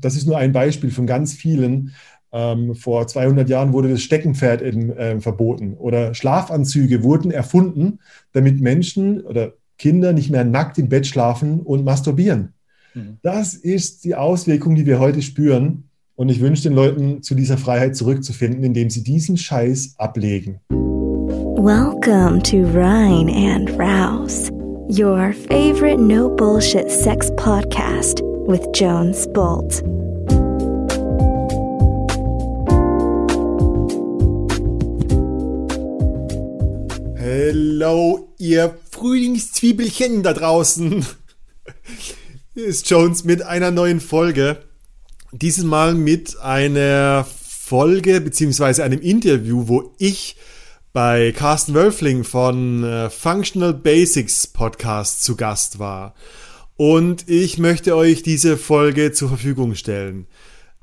das ist nur ein Beispiel von ganz vielen. Ähm, vor 200 Jahren wurde das Steckenpferd in, äh, verboten oder Schlafanzüge wurden erfunden, damit Menschen oder Kinder nicht mehr nackt im Bett schlafen und masturbieren. Mhm. Das ist die Auswirkung, die wir heute spüren. Und ich wünsche den Leuten, zu dieser Freiheit zurückzufinden, indem sie diesen Scheiß ablegen. Welcome to Rhine and Rouse, your favorite no bullshit sex podcast with Jones Bolt. Hello, ihr Frühlingszwiebelchen da draußen. Hier ist Jones mit einer neuen Folge. Dieses Mal mit einer Folge beziehungsweise einem Interview, wo ich bei Carsten Wölfling von äh, Functional Basics Podcast zu Gast war. Und ich möchte euch diese Folge zur Verfügung stellen.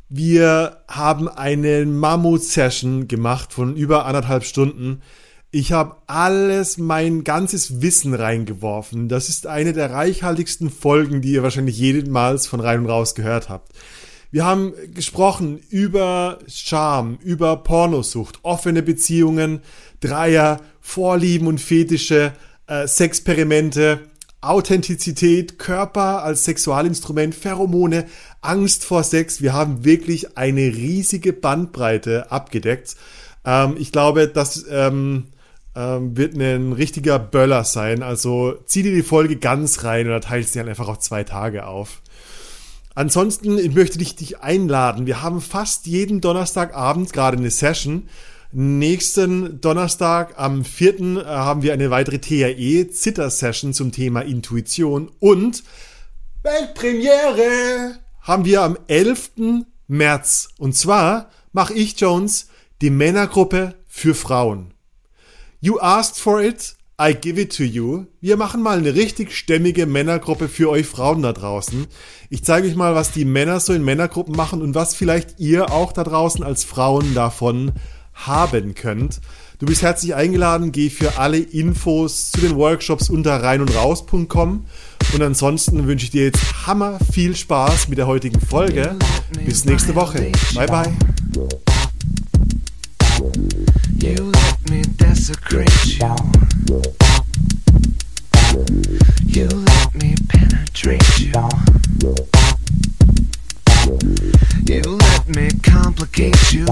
Wir haben eine Mammut-Session gemacht von über anderthalb Stunden. Ich habe alles, mein ganzes Wissen reingeworfen. Das ist eine der reichhaltigsten Folgen, die ihr wahrscheinlich jemals von rein und raus gehört habt. Wir haben gesprochen über Scham, über Pornosucht, offene Beziehungen, Dreier, Vorlieben und Fetische, äh, Sexperimente, Authentizität, Körper als Sexualinstrument, Pheromone, Angst vor Sex. Wir haben wirklich eine riesige Bandbreite abgedeckt. Ähm, ich glaube, das ähm, ähm, wird ein richtiger Böller sein. Also zieh dir die Folge ganz rein oder teilst sie halt einfach auf zwei Tage auf. Ansonsten ich möchte ich dich einladen. Wir haben fast jeden Donnerstagabend gerade eine Session. Nächsten Donnerstag am 4. Äh, haben wir eine weitere TAE Zitter Session zum Thema Intuition und Weltpremiere haben wir am 11. März. Und zwar mache ich Jones die Männergruppe für Frauen. You asked for it, I give it to you. Wir machen mal eine richtig stämmige Männergruppe für euch Frauen da draußen. Ich zeige euch mal, was die Männer so in Männergruppen machen und was vielleicht ihr auch da draußen als Frauen davon haben könnt. Du bist herzlich eingeladen, geh für alle Infos zu den Workshops unter rein und raus.com. Und ansonsten wünsche ich dir jetzt hammer viel Spaß mit der heutigen Folge. Bis nächste Woche. Bye bye. You let me penetrate you. You let me complicate you.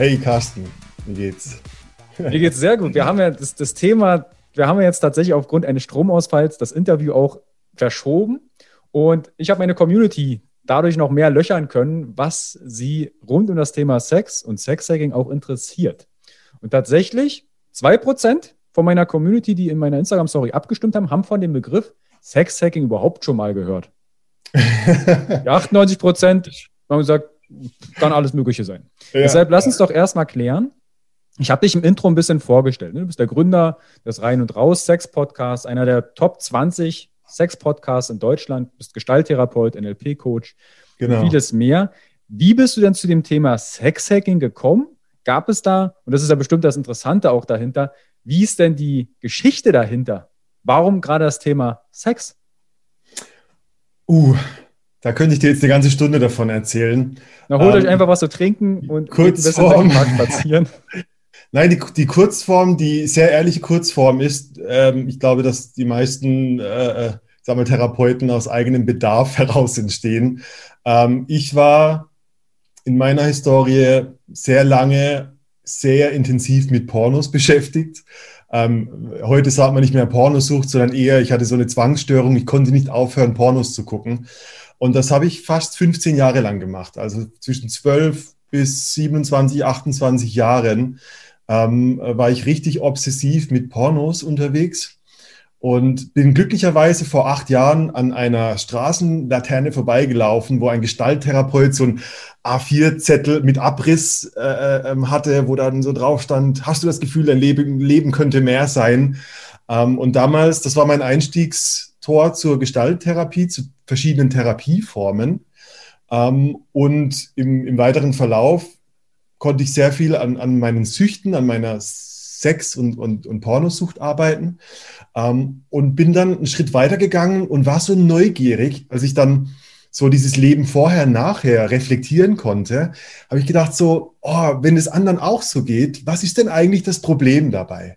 Hey Carsten, wie geht's? Mir geht's sehr gut. Wir haben ja das, das Thema, wir haben ja jetzt tatsächlich aufgrund eines Stromausfalls das Interview auch verschoben. Und ich habe meine Community dadurch noch mehr löchern können, was sie rund um das Thema Sex und Sexhacking auch interessiert. Und tatsächlich, zwei Prozent von meiner Community, die in meiner Instagram-Story abgestimmt haben, haben von dem Begriff Sexhacking überhaupt schon mal gehört. Die 98 Prozent haben gesagt, kann alles Mögliche sein. Ja. Deshalb lass uns doch erstmal klären. Ich habe dich im Intro ein bisschen vorgestellt. ne? Du bist der Gründer des Rein und Raus Sex Podcasts, einer der Top 20 Sex Podcasts in Deutschland, bist Gestalttherapeut, NLP-Coach Genau. und vieles mehr. Wie bist du denn zu dem Thema Sexhacking gekommen? Gab es da, und das ist ja bestimmt das Interessante auch dahinter, wie ist denn die Geschichte dahinter? Warum gerade das Thema Sex? Uh, da könnte ich dir jetzt eine ganze Stunde davon erzählen. Na, holt Ähm, euch einfach was zu trinken und geht ein bisschen spazieren. Nein, die, die Kurzform, die sehr ehrliche Kurzform ist, ähm, ich glaube, dass die meisten, äh, äh, sag mal, Therapeuten aus eigenem Bedarf heraus entstehen. Ähm, ich war in meiner Historie sehr lange sehr intensiv mit Pornos beschäftigt. Ähm, heute sagt man nicht mehr Pornosucht, sondern eher, ich hatte so eine Zwangsstörung, ich konnte nicht aufhören, Pornos zu gucken. Und das habe ich fast 15 Jahre lang gemacht, also zwischen 12 bis 27, 28 Jahren ähm, war ich richtig obsessiv mit Pornos unterwegs und bin glücklicherweise vor acht Jahren an einer Straßenlaterne vorbeigelaufen, wo ein Gestalttherapeut so ein A4-Zettel mit Abriss äh, äh, ähm, hatte, wo dann so drauf stand, hast du das Gefühl, dein Leben, Leben könnte mehr sein? Ähm, und damals, das war mein Einstiegstor zur Gestalttherapie, zu verschiedenen Therapieformen. Ähm, und im, im weiteren Verlauf konnte ich sehr viel an, an meinen Süchten, an meiner Sex- und, und, und Pornosucht arbeiten. Ähm, und bin dann einen Schritt weiter gegangen und war so neugierig, als ich dann so dieses Leben vorher, nachher reflektieren konnte, habe ich gedacht so, oh, wenn es anderen auch so geht, was ist denn eigentlich das Problem dabei?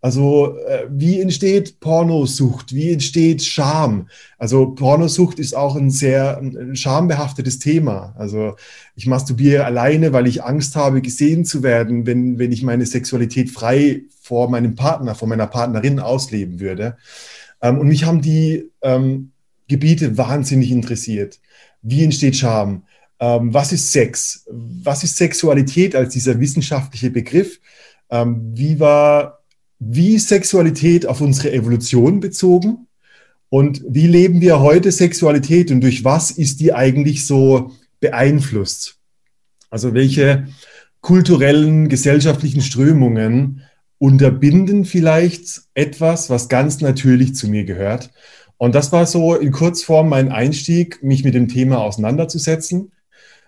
Also äh, wie entsteht Pornosucht? Wie entsteht Scham? Also Pornosucht ist auch ein sehr ein schambehaftetes Thema. Also ich masturbiere alleine, weil ich Angst habe, gesehen zu werden, wenn, wenn ich meine Sexualität frei vor meinem Partner, vor meiner Partnerin ausleben würde. Ähm, und mich haben die ähm, Gebiete wahnsinnig interessiert. Wie entsteht Scham? Ähm, was ist Sex? Was ist Sexualität als dieser wissenschaftliche Begriff? Ähm, wie war wie Sexualität auf unsere Evolution bezogen und wie leben wir heute Sexualität und durch was ist die eigentlich so beeinflusst? Also welche kulturellen, gesellschaftlichen Strömungen unterbinden vielleicht etwas, was ganz natürlich zu mir gehört. Und das war so in Kurzform mein Einstieg, mich mit dem Thema auseinanderzusetzen.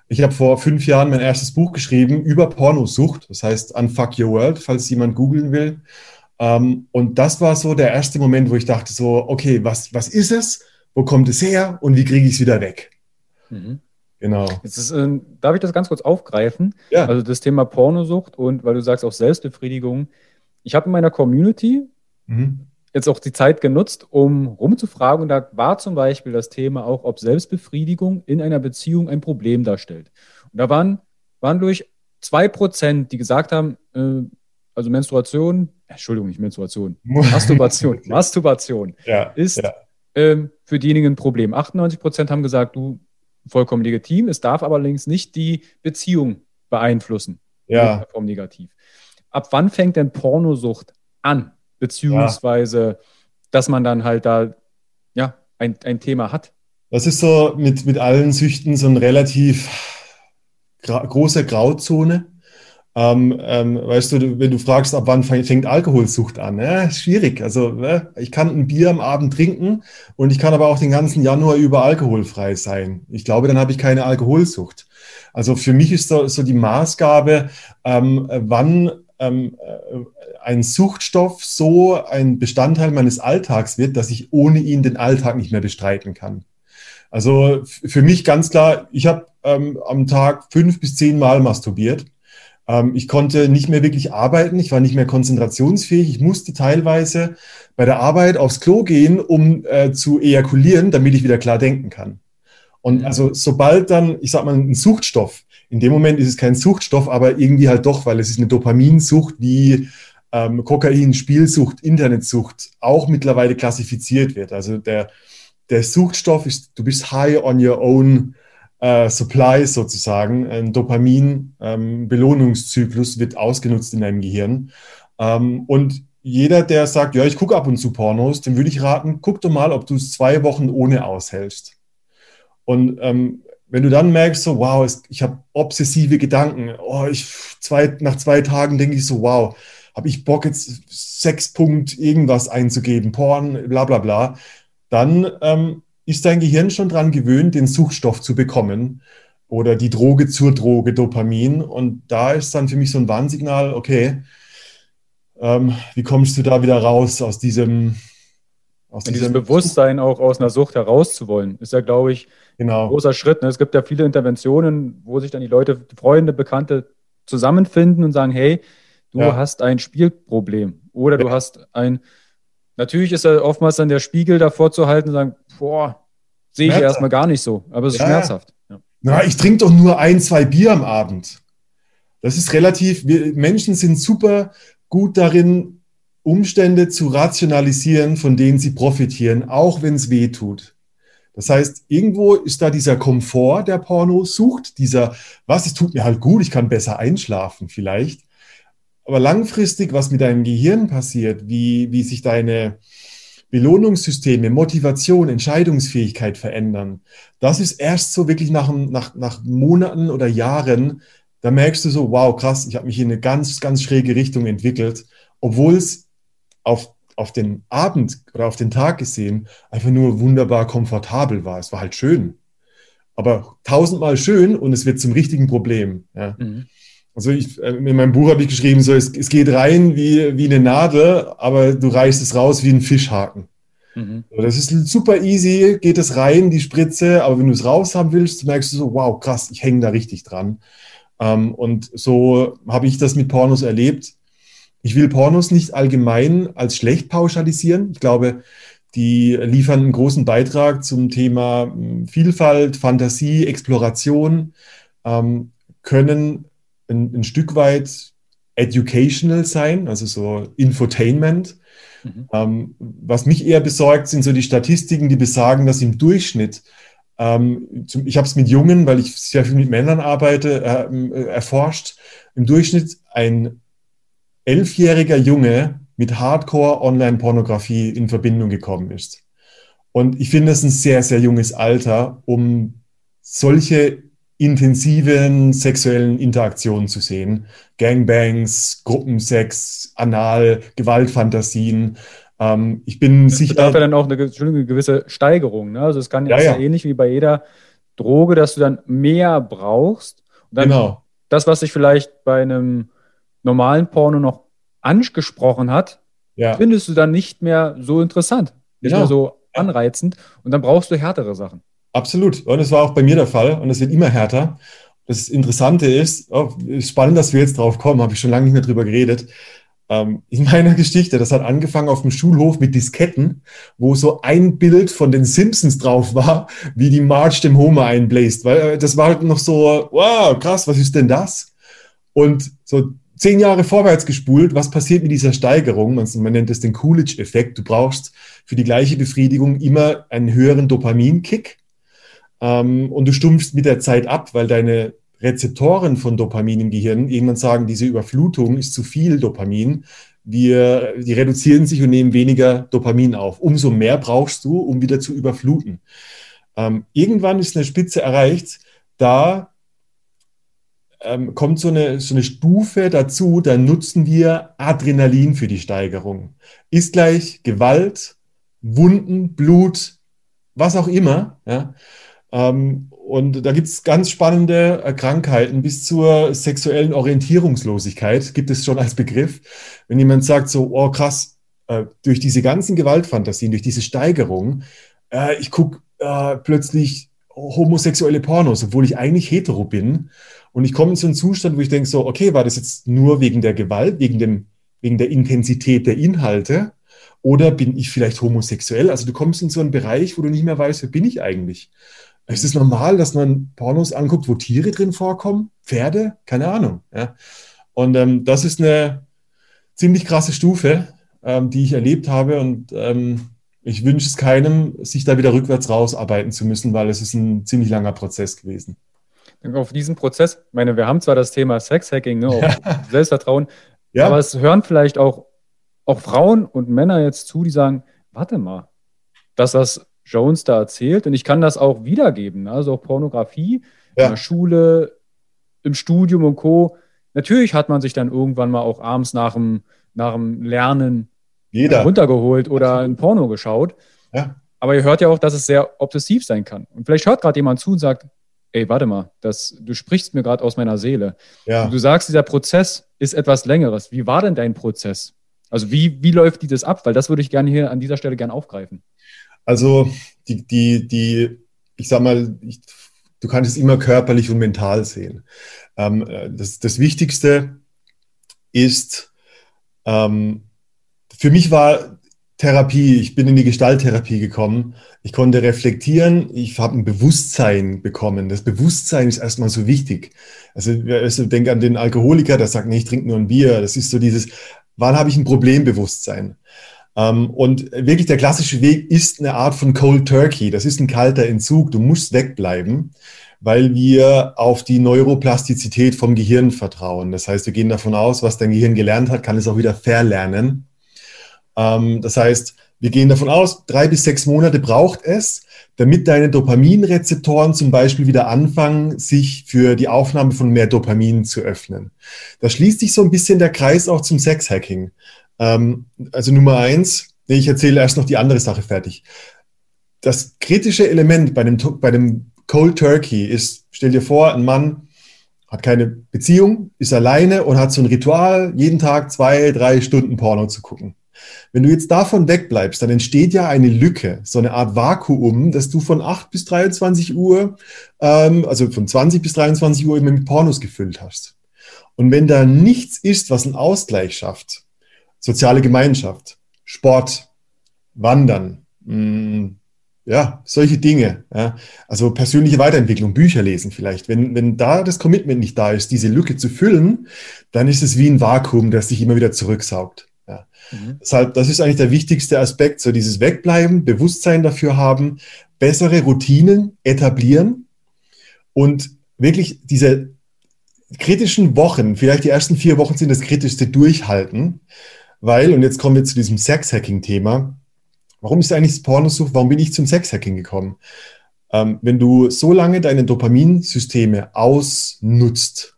Ich habe vor fünf Jahren mein erstes Buch geschrieben über Pornosucht, das heißt Unfuck Your World, falls jemand googeln will. Ähm, und das war so der erste Moment, wo ich dachte so, okay, was, was ist es? Wo kommt es her? Und wie kriege ich es wieder weg? Mhm. Genau. Ist, äh, darf ich das ganz kurz aufgreifen? Ja. Also das Thema Pornosucht und weil du sagst auch Selbstbefriedigung. Ich habe in meiner Community mhm. jetzt auch die Zeit genutzt, um rumzufragen. Und da war zum Beispiel das Thema auch, ob Selbstbefriedigung in einer Beziehung ein Problem darstellt. Und da waren, waren durch zwei Prozent, die gesagt haben, äh, also Menstruation, Entschuldigung, nicht Menstruation, Masturbation, Masturbation ja, ist ja. Ähm, für diejenigen ein Problem. 98 Prozent haben gesagt, du vollkommen legitim, es darf aber allerdings nicht die Beziehung beeinflussen. Ja. Form negativ. Ab wann fängt denn Pornosucht an? Beziehungsweise, ja. dass man dann halt da ja, ein, ein Thema hat. Das ist so mit, mit allen Süchten so eine relativ gra große Grauzone. Ähm, ähm, weißt du, wenn du fragst, ab wann fängt Alkoholsucht an? Ja, schwierig. Also ja, ich kann ein Bier am Abend trinken und ich kann aber auch den ganzen Januar über alkoholfrei sein. Ich glaube, dann habe ich keine Alkoholsucht. Also für mich ist so, so die Maßgabe, ähm, wann ähm, äh, ein Suchtstoff so ein Bestandteil meines Alltags wird, dass ich ohne ihn den Alltag nicht mehr bestreiten kann. Also für mich ganz klar, ich habe ähm, am Tag fünf bis zehn Mal masturbiert ich konnte nicht mehr wirklich arbeiten, ich war nicht mehr konzentrationsfähig. Ich musste teilweise bei der Arbeit aufs Klo gehen, um äh, zu ejakulieren, damit ich wieder klar denken kann. Und also sobald dann, ich sag mal, ein Suchtstoff, in dem Moment ist es kein Suchtstoff, aber irgendwie halt doch, weil es ist eine Dopaminsucht, wie ähm, Kokain, Spielsucht, Internetsucht auch mittlerweile klassifiziert wird. Also der, der Suchtstoff ist, du bist high on your own äh, Supply sozusagen, ein Dopamin-Belohnungszyklus ähm, wird ausgenutzt in deinem Gehirn. Ähm, und jeder, der sagt, ja, ich gucke ab und zu Pornos, dem würde ich raten, guck doch mal, ob du es zwei Wochen ohne aushältst. Und ähm, wenn du dann merkst, so, wow, ich habe obsessive Gedanken, oh, ich, zwei, nach zwei Tagen denke ich so, wow, habe ich Bock jetzt Sexpunkt irgendwas einzugeben, Porn, bla bla bla, dann ähm, ist dein Gehirn schon daran gewöhnt, den Suchstoff zu bekommen oder die Droge zur Droge, Dopamin. Und da ist dann für mich so ein Warnsignal, okay, ähm, wie kommst du da wieder raus aus diesem, aus diesem, diesem Bewusstsein auch aus einer Sucht herauszuwollen, ist ja, glaube ich, genau. ein großer Schritt. Ne? Es gibt ja viele Interventionen, wo sich dann die Leute, Freunde, Bekannte zusammenfinden und sagen, hey, du ja. hast ein Spielproblem oder ja. du hast ein Natürlich ist da oftmals dann der Spiegel davor zu halten und sagen, boah, sehe ich erstmal gar nicht so, aber es ist ja, schmerzhaft. Ja. Na, ich trinke doch nur ein, zwei Bier am Abend. Das ist relativ, wir Menschen sind super gut darin, Umstände zu rationalisieren, von denen sie profitieren, auch wenn es weh tut. Das heißt, irgendwo ist da dieser Komfort, der Porno sucht, dieser, was, es tut mir halt gut, ich kann besser einschlafen vielleicht. Aber langfristig, was mit deinem Gehirn passiert, wie, wie sich deine Belohnungssysteme, Motivation, Entscheidungsfähigkeit verändern, das ist erst so wirklich nach, nach, nach Monaten oder Jahren, da merkst du so, wow, krass, ich habe mich in eine ganz, ganz schräge Richtung entwickelt, obwohl es auf, auf den Abend oder auf den Tag gesehen einfach nur wunderbar komfortabel war. Es war halt schön. Aber tausendmal schön und es wird zum richtigen Problem. Ja. Mhm. Also ich, äh, in meinem Buch habe ich geschrieben, so, es, es geht rein wie, wie eine Nadel, aber du reißt es raus wie ein Fischhaken. Mhm. Das ist super easy, geht es rein, die Spritze, aber wenn du es raus haben willst, merkst du so, wow, krass, ich hänge da richtig dran. Ähm, und so habe ich das mit Pornos erlebt. Ich will Pornos nicht allgemein als schlecht pauschalisieren. Ich glaube, die liefern einen großen Beitrag zum Thema hm, Vielfalt, Fantasie, Exploration, ähm, können ein, ein, Stück weit educational sein, also so Infotainment. Mhm. Ähm, was mich eher besorgt, sind so die Statistiken, die besagen, dass im Durchschnitt ähm, ich habe es mit Jungen, weil ich sehr viel mit Männern arbeite, äh, erforscht. Im Durchschnitt ein elfjähriger Junge mit Hardcore-Online-Pornografie in Verbindung gekommen ist. Und ich finde es ein sehr, sehr junges Alter, um solche intensiven sexuellen Interaktionen zu sehen. Gangbangs, Gruppensex, Anal, Gewaltfantasien. Ähm, ich bin das sicher. Das ja dann auch eine, eine gewisse Steigerung. Ne? Also es kann ja, ja. ähnlich wie bei jeder Droge, dass du dann mehr brauchst. genau. Das, was sich vielleicht bei einem normalen Porno noch angesprochen hat, ja. findest du dann nicht mehr so interessant, nicht genau. mehr so anreizend und dann brauchst du härtere Sachen. Absolut. Und das war auch bei mir der Fall und es wird immer härter. Das Interessante ist, oh, spannend, dass wir jetzt drauf kommen, habe ich schon lange nicht mehr drüber geredet. Ähm, in meiner Geschichte, das hat angefangen auf dem Schulhof mit Disketten, wo so ein Bild von den Simpsons drauf war, wie die Marge dem Homer einbläst. Weil äh, das war halt noch so, wow, krass, was ist denn das? Und so zehn Jahre vorwärts gespult, was passiert mit dieser Steigerung? Man, man nennt es den Coolidge-Effekt. Du brauchst für die gleiche Befriedigung immer einen höheren Dopaminkick. Ähm, und du stumpfst mit der Zeit ab, weil deine Rezeptoren von Dopamin im Gehirn irgendwann sagen, diese Überflutung ist zu viel Dopamin. Wir, die reduzieren sich und nehmen weniger Dopamin auf. Umso mehr brauchst du, um wieder zu überfluten. Ähm, irgendwann ist eine Spitze erreicht, da ähm, kommt so eine, so eine Stufe dazu, da nutzen wir Adrenalin für die Steigerung. Ist gleich Gewalt, Wunden, Blut, was auch immer. Ja? Ähm, und da gibt es ganz spannende äh, Krankheiten bis zur sexuellen Orientierungslosigkeit, gibt es schon als Begriff. Wenn jemand sagt so, oh krass, äh, durch diese ganzen Gewaltfantasien, durch diese Steigerung, äh, ich gucke plötzlich homosexuelle Pornos, obwohl ich eigentlich hetero bin. Und ich komme in so einen Zustand, wo ich denke so, okay, war das jetzt nur wegen der Gewalt, wegen, dem, wegen der Intensität der Inhalte? Oder bin ich vielleicht homosexuell? Also du kommst in so einen Bereich, wo du nicht mehr weißt, wer bin ich eigentlich? Ist es normal, dass man Pornos anguckt, wo Tiere drin vorkommen? Pferde? Keine Ahnung. Ja. Und ähm, das ist eine ziemlich krasse Stufe, ähm, die ich erlebt habe. Und ähm, ich wünsche es keinem, sich da wieder rückwärts rausarbeiten zu müssen, weil es ist ein ziemlich langer Prozess gewesen. Auf diesen Prozess, ich meine, wir haben zwar das Thema Sexhacking, ne, auch Selbstvertrauen, ja. aber es hören vielleicht auch, auch Frauen und Männer jetzt zu, die sagen, warte mal, dass das Jones da erzählt. Und ich kann das auch wiedergeben. Ne? Also auch Pornografie ja. in der Schule, im Studium und Co. Natürlich hat man sich dann irgendwann mal auch abends nach dem, nach dem Lernen Jeder. runtergeholt oder Absolut. ein Porno geschaut. Ja. Aber ihr hört ja auch, dass es sehr obsessiv sein kann. Und vielleicht hört gerade jemand zu und sagt, ey, warte mal, das, du sprichst mir gerade aus meiner Seele. Ja. du sagst, dieser Prozess ist etwas längeres. Wie war denn dein Prozess? Also wie, wie läuft dieses ab? Weil das würde ich gerne hier an dieser Stelle gerne aufgreifen. Also die, die, die, ich sag mal, ich, du kannst es immer körperlich und mental sehen. Ähm, das, das Wichtigste ist, ähm, für mich war Therapie, ich bin in die Gestalttherapie gekommen. Ich konnte reflektieren, ich habe ein Bewusstsein bekommen. Das Bewusstsein ist erstmal so wichtig. Also, also denk an den Alkoholiker, der sagt, nee, ich trinke nur ein Bier. Das ist so dieses, wann habe ich ein Problembewusstsein? Ähm, und wirklich der klassische Weg ist eine Art von Cold Turkey. Das ist ein kalter Entzug. Du musst wegbleiben, weil wir auf die Neuroplastizität vom Gehirn vertrauen. Das heißt, wir gehen davon aus, was dein Gehirn gelernt hat, kann es auch wieder verlernen. Ähm, das heißt, wir gehen davon aus, drei bis sechs Monate braucht es, damit deine Dopaminrezeptoren zum Beispiel wieder anfangen, sich für die Aufnahme von mehr Dopamin zu öffnen. Da schließt sich so ein bisschen der Kreis auch zum Sexhacking. Ähm, also Nummer eins, ich erzähle erst noch die andere Sache fertig. Das kritische Element bei dem, bei dem Cold Turkey ist, stell dir vor, ein Mann hat keine Beziehung, ist alleine und hat so ein Ritual, jeden Tag zwei, drei Stunden Porno zu gucken. Wenn du jetzt davon wegbleibst, dann entsteht ja eine Lücke, so eine Art Vakuum, dass du von 8 bis 23 Uhr, ähm, also von 20 bis 23 Uhr immer mit Pornos gefüllt hast. Und wenn da nichts ist, was einen Ausgleich schafft, soziale Gemeinschaft, Sport, Wandern, mh, mm, ja, solche Dinge. Ja. Also persönliche Weiterentwicklung, Bücher lesen vielleicht. Wenn, wenn da das Commitment nicht da ist, diese Lücke zu füllen, dann ist es wie ein Vakuum, das sich immer wieder zurücksaugt. Ja. Mhm. Deshalb, das ist eigentlich der wichtigste Aspekt, so dieses Wegbleiben, Bewusstsein dafür haben, bessere Routinen etablieren und wirklich diese kritischen Wochen, vielleicht die ersten vier Wochen sind das kritischste durchhalten, weil, und jetzt kommen wir zu diesem Sex-Hacking-Thema, warum ist eigentlich das Pornosucht, warum bin ich zum Sex-Hacking gekommen? Ähm, wenn du so lange deine Dopaminsysteme ausnutzt,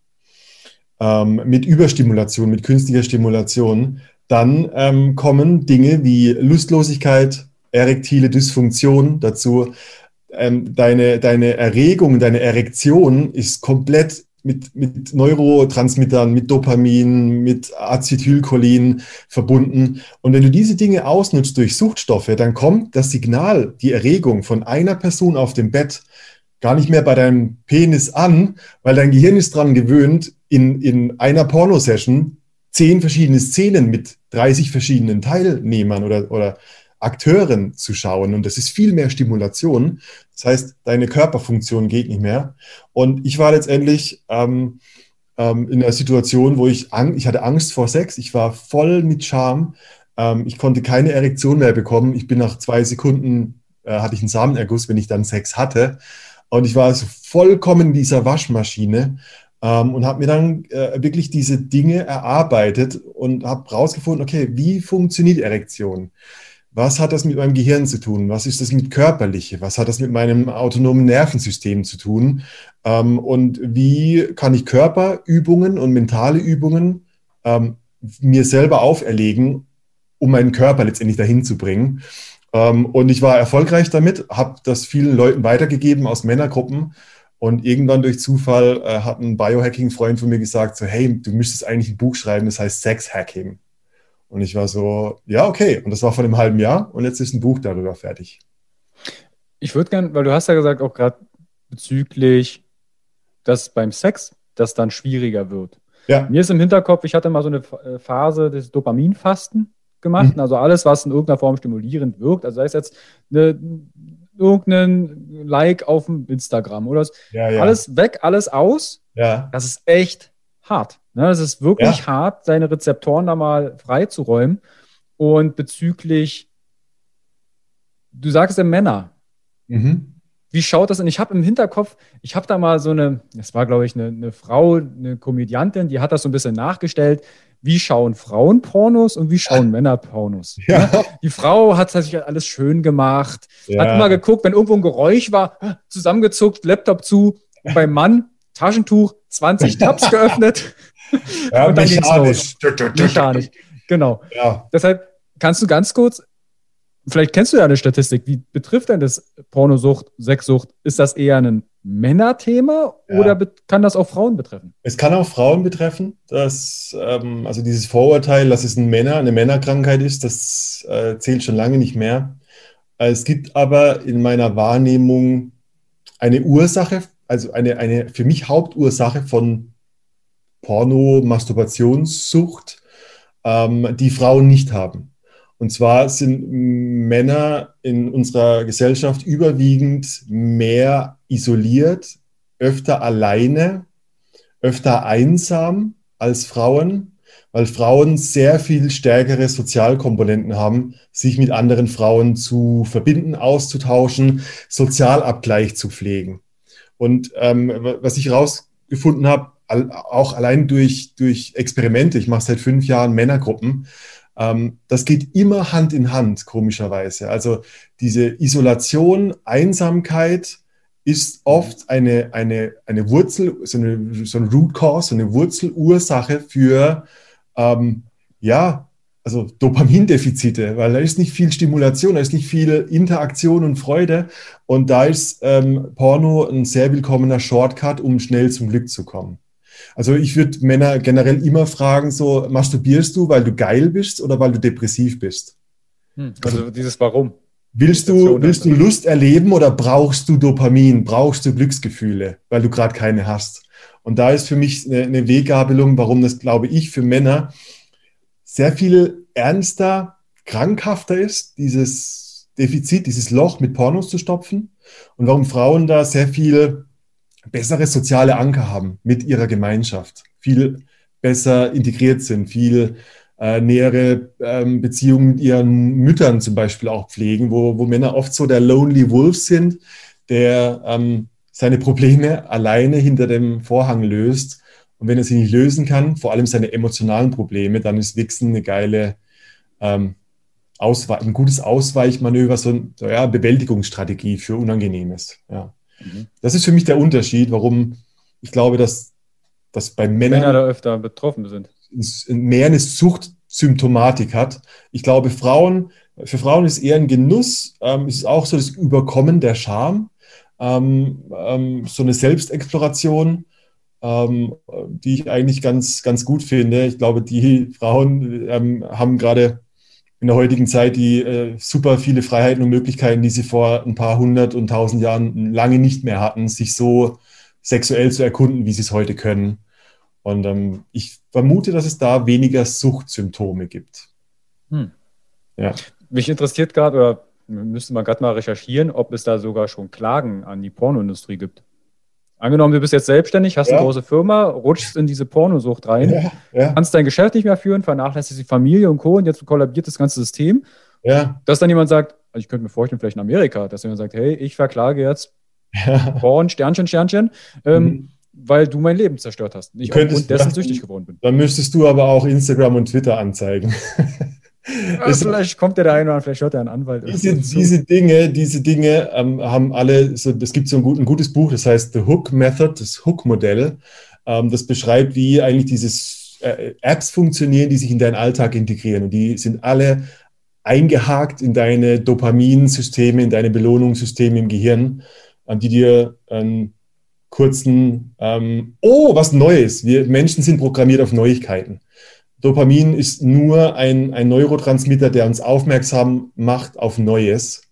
ähm, mit Überstimulation, mit künstlicher Stimulation, dann ähm, kommen Dinge wie Lustlosigkeit, erektile Dysfunktion dazu. Ähm, deine, deine Erregung, deine Erektion ist komplett mit, mit Neurotransmittern, mit Dopamin, mit Acetylcholin verbunden. Und wenn du diese Dinge ausnutzt durch Suchtstoffe, dann kommt das Signal, die Erregung von einer Person auf dem Bett gar nicht mehr bei deinem Penis an, weil dein Gehirn ist dran gewöhnt, in, in einer Pornosession zehn verschiedene Szenen mit 30 verschiedenen Teilnehmern oder, oder Akteuren zu schauen. Und das ist viel mehr Stimulation. Das heißt, deine Körperfunktion geht nicht mehr. Und ich war letztendlich ähm, ähm, in einer Situation, wo ich, Ang ich hatte Angst vor Sex. Ich war voll mit Scham. Ähm, ich konnte keine Erektion mehr bekommen. Ich bin nach zwei Sekunden, äh, hatte ich einen Samenerguss, wenn ich dann Sex hatte. Und ich war also vollkommen in dieser Waschmaschine ähm, und habe mir dann äh, wirklich diese Dinge erarbeitet und habe rausgefunden, okay, wie funktioniert Erektion? Was hat das mit meinem Gehirn zu tun? Was ist das mit körperliche? Was hat das mit meinem autonomen Nervensystem zu tun? Ähm, und wie kann ich Körperübungen und mentale Übungen ähm, mir selber auferlegen, um meinen Körper letztendlich dahin zu bringen? Ähm, und ich war erfolgreich damit, habe das vielen Leuten weitergegeben aus Männergruppen und irgendwann durch Zufall äh, hat ein Biohacking-Freund von mir gesagt, so, hey, du müsstest eigentlich ein Buch schreiben, das heißt Sex-Hacking. Und ich war so, ja, okay. Und das war vor einem halben Jahr und jetzt ist ein Buch darüber fertig. Ich würde gerne, weil du hast ja gesagt, auch gerade bezüglich, dass beim Sex das dann schwieriger wird. Ja. Mir ist im Hinterkopf, ich hatte mal so eine äh, Phase des Dopaminfasten gemacht. Mhm. Also alles, was in irgendeiner Form stimulierend wirkt. Also sei es jetzt eine irgendeinen Like auf dem Instagram oder. Ja, ja. Alles weg, alles aus. Ja. Das ist echt hart. Ne? Das ist wirklich ja. hart, seine Rezeptoren da mal freizuräumen. Und bezüglich, du sagst ja Männer. Mhm. Wie schaut das denn? Ich habe im Hinterkopf, ich habe da mal so eine, das war glaube ich eine, eine Frau, eine Komödiantin, die hat das so ein bisschen nachgestellt wie schauen Frauen Pornos und wie schauen Männer Pornos. Ja. Die Frau hat sich alles schön gemacht, ja. hat immer geguckt, wenn irgendwo ein Geräusch war, zusammengezuckt, Laptop zu. Und beim Mann Taschentuch, 20 Tabs geöffnet. Ja, und dann mechanisch. Mechanisch, genau. Ja. Deshalb kannst du ganz kurz, vielleicht kennst du ja eine Statistik, wie betrifft denn das Pornosucht, Sexsucht? Ist das eher ein Männerthema ja. oder kann das auch Frauen betreffen? Es kann auch Frauen betreffen. Dass, ähm, also dieses Vorurteil, dass es ein Männer, eine Männerkrankheit ist, das äh, zählt schon lange nicht mehr. Es gibt aber in meiner Wahrnehmung eine Ursache, also eine, eine für mich Hauptursache von Porno, Masturbationssucht, ähm, die Frauen nicht haben. Und zwar sind Männer in unserer Gesellschaft überwiegend mehr isoliert, öfter alleine, öfter einsam als Frauen, weil Frauen sehr viel stärkere Sozialkomponenten haben, sich mit anderen Frauen zu verbinden, auszutauschen, Sozialabgleich zu pflegen. Und ähm, was ich herausgefunden habe, auch allein durch, durch Experimente, ich mache seit fünf Jahren Männergruppen, ähm, das geht immer Hand in Hand, komischerweise. Also diese Isolation, Einsamkeit ist oft eine, eine, eine Wurzel, so eine, so ein Root Cause, so eine Wurzelursache für, ähm, ja, also Dopamindefizite, weil da ist nicht viel Stimulation, da ist nicht viel Interaktion und Freude. Und da ist ähm, Porno ein sehr willkommener Shortcut, um schnell zum Glück zu kommen. Also ich würde Männer generell immer fragen, so masturbierst du, weil du geil bist oder weil du depressiv bist? Hm, also, also dieses Warum. Willst du, willst du Lust erleben oder brauchst du Dopamin, brauchst du Glücksgefühle, weil du gerade keine hast? Und da ist für mich eine, eine Weggabelung, warum das, glaube ich, für Männer sehr viel ernster, krankhafter ist, dieses Defizit, dieses Loch mit Pornos zu stopfen und warum Frauen da sehr viel bessere soziale Anker haben mit ihrer Gemeinschaft, viel besser integriert sind, viel äh, nähere ähm, Beziehungen mit ihren Müttern zum Beispiel auch pflegen, wo, wo Männer oft so der Lonely Wolf sind, der ähm, seine Probleme alleine hinter dem Vorhang löst. Und wenn er sie nicht lösen kann, vor allem seine emotionalen Probleme, dann ist Wichsen eine geile, ähm, ein gutes Ausweichmanöver, so, ein, so ja, Bewältigungsstrategie für Unangenehmes. Ja. Mhm. Das ist für mich der Unterschied, warum ich glaube, dass, dass bei Männern Männer da öfter betroffen sind. Mehr eine Suchtsymptomatik hat. Ich glaube, Frauen, für Frauen ist eher ein Genuss, ähm, ist auch so das Überkommen der Scham, ähm, ähm, so eine Selbstexploration, ähm, die ich eigentlich ganz, ganz gut finde. Ich glaube, die Frauen ähm, haben gerade in der heutigen Zeit die äh, super viele Freiheiten und Möglichkeiten, die sie vor ein paar hundert und tausend Jahren lange nicht mehr hatten, sich so sexuell zu erkunden, wie sie es heute können. Und ähm, ich vermute, dass es da weniger Suchtsymptome gibt. Hm. Ja. Mich interessiert gerade, oder müsste man gerade mal recherchieren, ob es da sogar schon Klagen an die Pornoindustrie gibt. Angenommen, du bist jetzt selbstständig, hast ja. eine große Firma, rutschst in diese Pornosucht rein, ja, ja. kannst dein Geschäft nicht mehr führen, vernachlässigst die Familie und Co. und jetzt kollabiert das ganze System. Ja. Dass dann jemand sagt, also ich könnte mir vorstellen, vielleicht in Amerika, dass jemand sagt, hey, ich verklage jetzt Porn, Sternchen, Sternchen, ähm, mhm. weil du mein Leben zerstört hast. Ich aufgrund dessen süchtig geworden bin. Dann müsstest du aber auch Instagram und Twitter anzeigen. Ja, vielleicht kommt der da ein oder vielleicht hört er einen Anwalt. Diese, diese Dinge, diese Dinge ähm, haben alle, so, es gibt so ein, gut, ein, gutes Buch, das heißt The Hook Method, das Hook-Modell. Ähm, das beschreibt, wie eigentlich diese äh, Apps funktionieren, die sich in deinen Alltag integrieren. Und die sind alle eingehakt in deine Dopaminsysteme, in deine Belohnungssysteme im Gehirn, äh, die dir einen kurzen, ähm, oh, was Neues. Wir Menschen sind programmiert auf Neuigkeiten. Dopamin ist nur ein, ein Neurotransmitter, der uns aufmerksam macht auf Neues.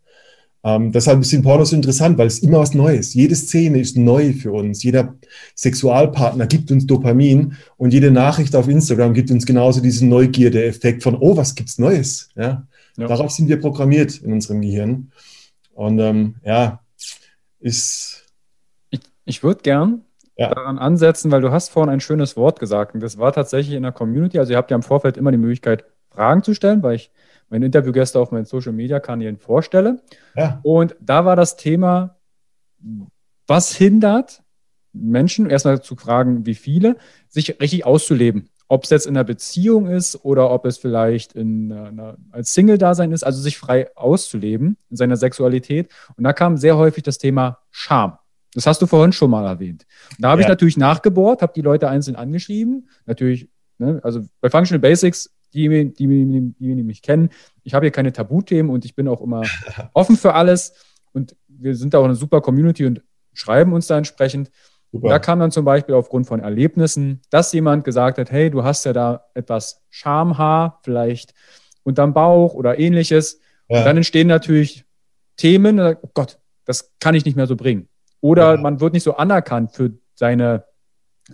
Ähm, deshalb sind Pornos interessant, weil es immer was Neues. Jede Szene ist neu für uns. Jeder Sexualpartner gibt uns Dopamin und jede Nachricht auf Instagram gibt uns genauso diesen Neugierde-Effekt von, oh, was gibt's Neues? Ja? ja. Darauf sind wir programmiert in unserem Gehirn. Und ähm, ja, ist. Ich, ich würde gern ja. daran ansetzen, weil du hast vorhin ein schönes Wort gesagt und das war tatsächlich in der Community. Also ihr habt ja im Vorfeld immer die Möglichkeit, Fragen zu stellen, weil ich meine Interviewgäste auf meinen Social Media Kanälen vorstelle. Ja. Und da war das Thema, was hindert Menschen, erstmal zu fragen, wie viele, sich richtig auszuleben. Ob es jetzt in einer Beziehung ist oder ob es vielleicht in einer, als Single-Dasein ist, also sich frei auszuleben in seiner Sexualität. Und da kam sehr häufig das Thema Scham. Das hast du vorhin schon mal erwähnt. Und da habe ja. ich natürlich nachgebohrt, habe die Leute einzeln angeschrieben. Natürlich, ne, also bei Functional Basics, die, die, die, die, die mich kennen, ich habe hier keine Tabuthemen und ich bin auch immer offen für alles. Und wir sind da auch eine super Community und schreiben uns da entsprechend. Da kam dann zum Beispiel aufgrund von Erlebnissen, dass jemand gesagt hat, hey, du hast ja da etwas Schamhaar, vielleicht unterm Bauch oder ähnliches. Ja. Und dann entstehen natürlich Themen, oh Gott, das kann ich nicht mehr so bringen. Oder ja. man wird nicht so anerkannt für seine,